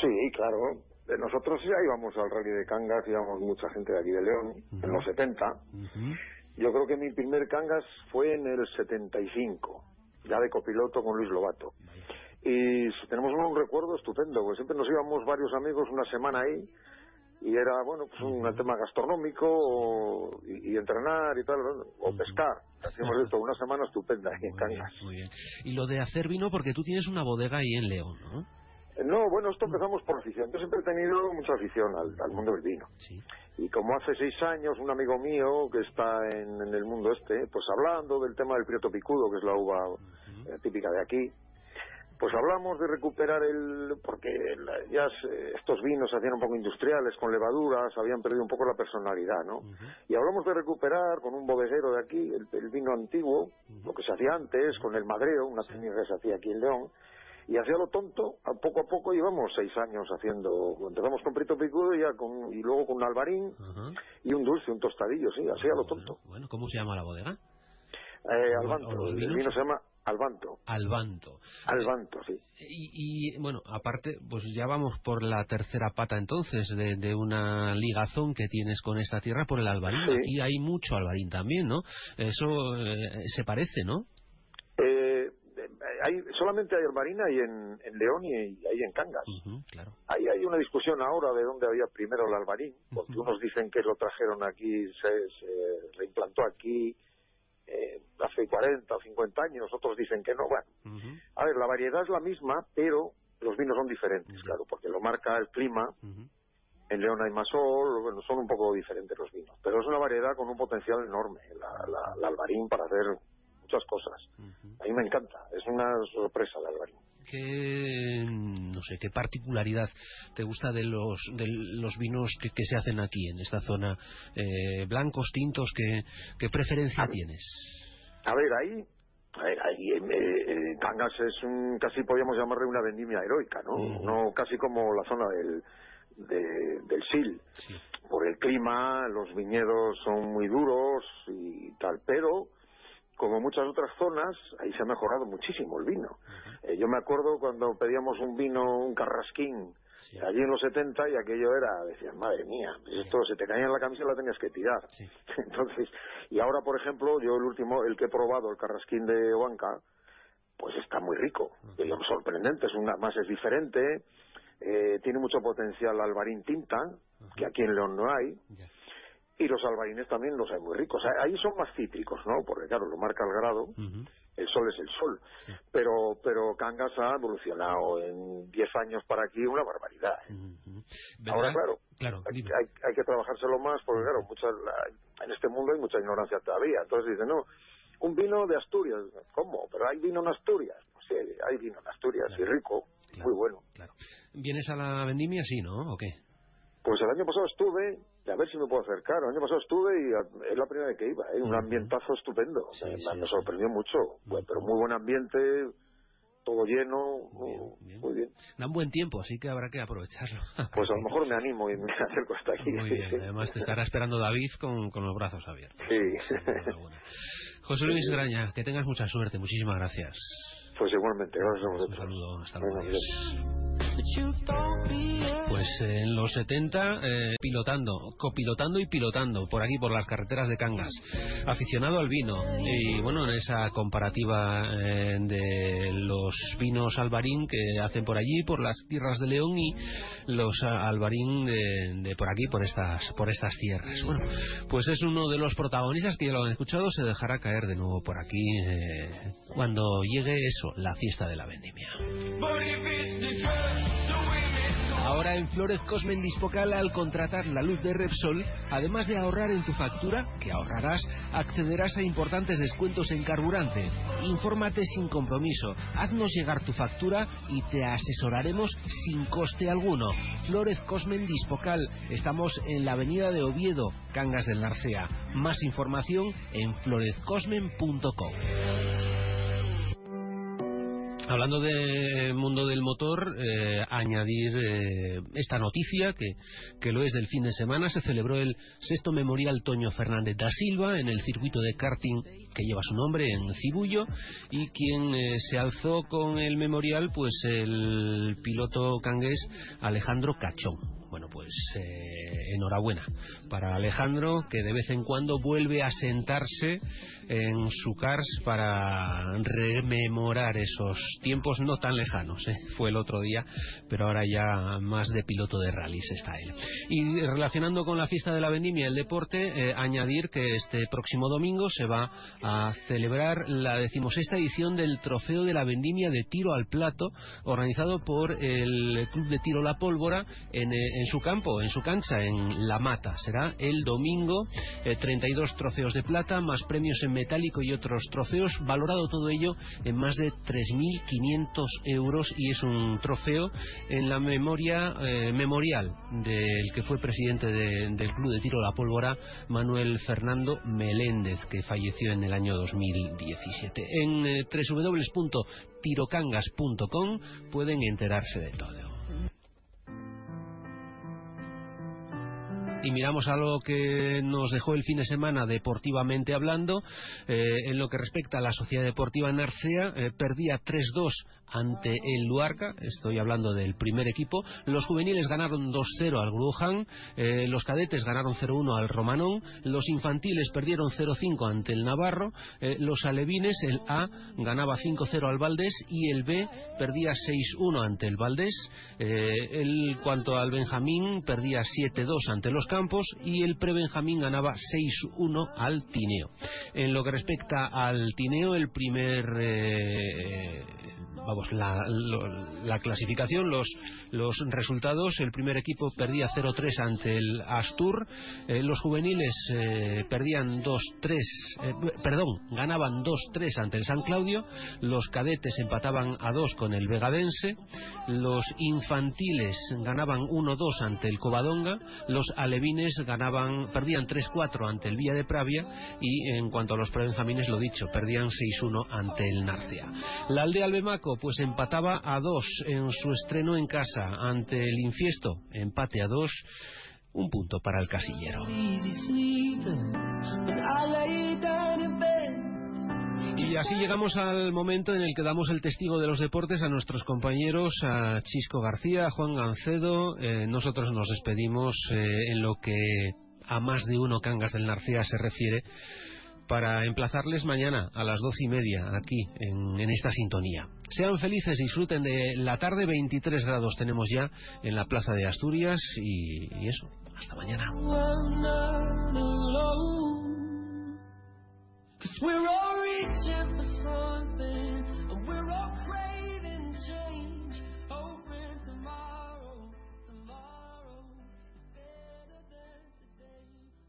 Sí, claro. Nosotros ya íbamos al rally de Cangas, íbamos mucha gente de aquí de León, en los 70. Yo creo que mi primer Cangas fue en el 75, ya de copiloto con Luis Lobato. Y tenemos un recuerdo estupendo, porque siempre nos íbamos varios amigos una semana ahí y era, bueno, pues un tema gastronómico y, entrenar y tal, o pescar. Hacíamos esto una semana estupenda ahí en Cangas.
muy bien. Y lo de hacer vino, porque tú tienes una bodega ahí en León, ¿no?
No, bueno, esto empezamos por afición. Yo siempre he tenido mucha afición al, mundo del vino. Y como hace seis años un amigo mío que está en, el mundo este, pues hablando del tema del prieto picudo, que es la uva eh, típica de aquí, pues hablamos de recuperar el... porque ya estos vinos se hacían un poco industriales, con levaduras, habían perdido un poco la personalidad, ¿no? Y hablamos de recuperar con un bodeguero de aquí el, vino antiguo, lo que se hacía antes, con el madreo, una técnica que se hacía aquí en León, y hacía lo tonto, a poco a poco llevamos seis años haciendo, empezamos con Prito Picudo y, ya con, y luego con un albarín y un dulce, un tostadillo, sí, así a lo tonto.
Bueno, ¿cómo se llama la bodega?
Eh, Albanto, el vino se llama Albanto.
Albanto.
Albanto, sí.
Y, bueno, aparte, pues ya vamos por la tercera pata entonces de, una ligazón que tienes con esta tierra por el albarín. Aquí hay mucho albarín también, ¿no? Eso eh, se parece, ¿no?
Eh, hay, solamente hay Marina y en, León y, ahí en Cangas.
claro.
Ahí hay una discusión ahora de dónde había primero el albarín, porque unos dicen que lo trajeron aquí, se, reimplantó aquí eh, hace 40 o 50 años, otros dicen que no. Bueno, a ver, la variedad es la misma, pero los vinos son diferentes, claro, porque lo marca el clima. En León hay más sol, bueno, son un poco diferentes los vinos, pero es una variedad con un potencial enorme, la, la albarín para hacer muchas cosas. A mí me encanta, es una sorpresa la verdad.
¿Qué, no sé, qué particularidad te gusta de los, de los vinos que, se hacen aquí, en esta zona? Eh, ¿Blancos, tintos? ¿Qué, qué preferencia tienes?
A ver, ahí a ver, ahí eh, Cangas es un, casi podríamos llamarle una vendimia heroica, ¿no? No casi como la zona del, del Sil. Por el clima, los viñedos son muy duros y tal, pero como muchas otras zonas, ahí se ha mejorado muchísimo el vino. Eh, yo me acuerdo cuando pedíamos un vino, un carrasquín, allí en los 70 y aquello era, decían, madre mía, pues esto se te caía en la camisa y la tenías que tirar. Entonces, y ahora, por ejemplo, yo el último, el que he probado, el carrasquín de Oanca, pues está muy rico, digamos, sorprendente, es una, más es diferente, eh, tiene mucho potencial albarín tinta, que aquí en León no hay, y los albarines también los hay muy ricos. Ahí son más cítricos, ¿no? Porque claro, lo marca el grado, el sol es el sol. Pero pero Cangas ha evolucionado en 10 años para aquí una barbaridad. ¿eh? Ahora, claro,
claro
hay, hay, que trabajárselo más porque, claro, mucha, en este mundo hay mucha ignorancia todavía. Entonces dicen, no, un vino de Asturias. ¿Cómo? ¿Pero hay vino en Asturias? Pues sí, hay vino en Asturias y rico, muy bueno.
Claro. ¿Vienes a la vendimia, sí, no? ¿O qué?
Pues el año pasado estuve, a ver si me puedo acercar, el año pasado estuve y es la primera vez que iba, ¿eh? un ambientazo estupendo, me, sorprendió mucho, pero muy buen ambiente, todo lleno, muy bien,
Dan buen tiempo, así que habrá que aprovecharlo.
Pues a lo mejor me animo y me acerco hasta aquí.
Muy bien, además te estará esperando David con, con los brazos abiertos.
Sí.
José Luis Graña, que tengas mucha suerte, muchísimas gracias.
Pues igualmente, gracias a
vosotros. Un saludo, hasta luego. Pues en los 70, eh, pilotando, copilotando y pilotando por aquí, por las carreteras de Cangas. Aficionado al vino. Y bueno, en esa comparativa eh, de los vinos albarín que hacen por allí, por las tierras de León y los albarín de, por aquí, por estas, por estas tierras. Bueno, pues es uno de los protagonistas que ya lo han escuchado, se dejará caer de nuevo por aquí eh, cuando llegue eso, la fiesta de la vendimia. Ahora en Flores Cosmen Dispocal al contratar la luz de Repsol, además de ahorrar en tu factura, que ahorrarás, accederás a importantes descuentos en carburante. Infórmate sin compromiso, haznos llegar tu factura y te asesoraremos sin coste alguno. Flores Cosmen Dispocal, estamos en la avenida de Oviedo, Cangas del Narcea. Más información en florescosmen.com. Hablando del mundo del motor, eh, añadir eh, esta noticia que, que, lo es del fin de semana. Se celebró el sexto memorial Toño Fernández da Silva en el circuito de karting que lleva su nombre en Cibullo y quien eh, se alzó con el memorial, pues el piloto cangués Alejandro Cachón. Bueno, pues enhorabuena para Alejandro que de vez en cuando vuelve a sentarse en su cars para rememorar esos tiempos no tan lejanos. ¿eh? Fue el otro día, pero ahora ya más de piloto de rallies está él. Y relacionando con la fiesta de la vendimia el deporte, eh, añadir que este próximo domingo se va a celebrar la decimosexta edición del Trofeo de la Vendimia de Tiro al Plato, organizado por el Club de Tiro La Pólvora en, eh, en su campo, en su cancha, en La Mata. Será el domingo, 32 trofeos de plata, más premios en metálico y otros trofeos, valorado todo ello en más de 3.500 euros y es un trofeo en la memoria eh, memorial del que fue presidente del Club de Tiro La Pólvora, Manuel Fernando Meléndez, que falleció en el año 2017. En eh, www.tirocangas.com pueden enterarse de todo. Y miramos a lo que nos dejó el fin de semana deportivamente hablando, eh, en lo que respecta a la Sociedad Deportiva Narcea, eh, perdía 3-2 ante el Luarca, estoy hablando del primer equipo, los juveniles ganaron 2-0 al Grujan, eh, los cadetes ganaron 0-1 al Romanón, los infantiles perdieron 0-5 ante el Navarro, los alevines, el A ganaba 5-0 al Valdés y el B perdía 6-1 ante el Valdés, el cuanto al Benjamín perdía 7-2 ante los campos y el Prebenjamín ganaba 6-1 al Tineo. En lo que respecta al Tineo, el primer eh, vamos, la, la, clasificación, los, los resultados, el primer equipo perdía 0-3 ante el Astur, eh, los juveniles eh, perdían 2-3, eh, perdón, ganaban 2-3 ante el San Claudio, los cadetes empataban a 2 con el Vegadense, los infantiles ganaban 1-2 ante el Covadonga, los alevines ganaban, perdían 3-4 ante el Villa de Pravia. Y en cuanto a los prebenjamines, lo dicho, perdían 6-1 ante el Narcea. La aldea Albemaco pues empataba a dos en su estreno en casa ante el Infiesto, empate a dos, un punto para el casillero. Y así llegamos al momento en el que damos el testigo de los deportes a nuestros compañeros, a Chisco García, a Juan Gancedo. Eh, nosotros nos despedimos eh, en lo que a más de uno Cangas del Narcea se refiere para emplazarles mañana a las doce y media aquí en, esta sintonía. Sean felices, disfruten de la tarde, 23 grados tenemos ya en la Plaza de Asturias y, eso, hasta mañana.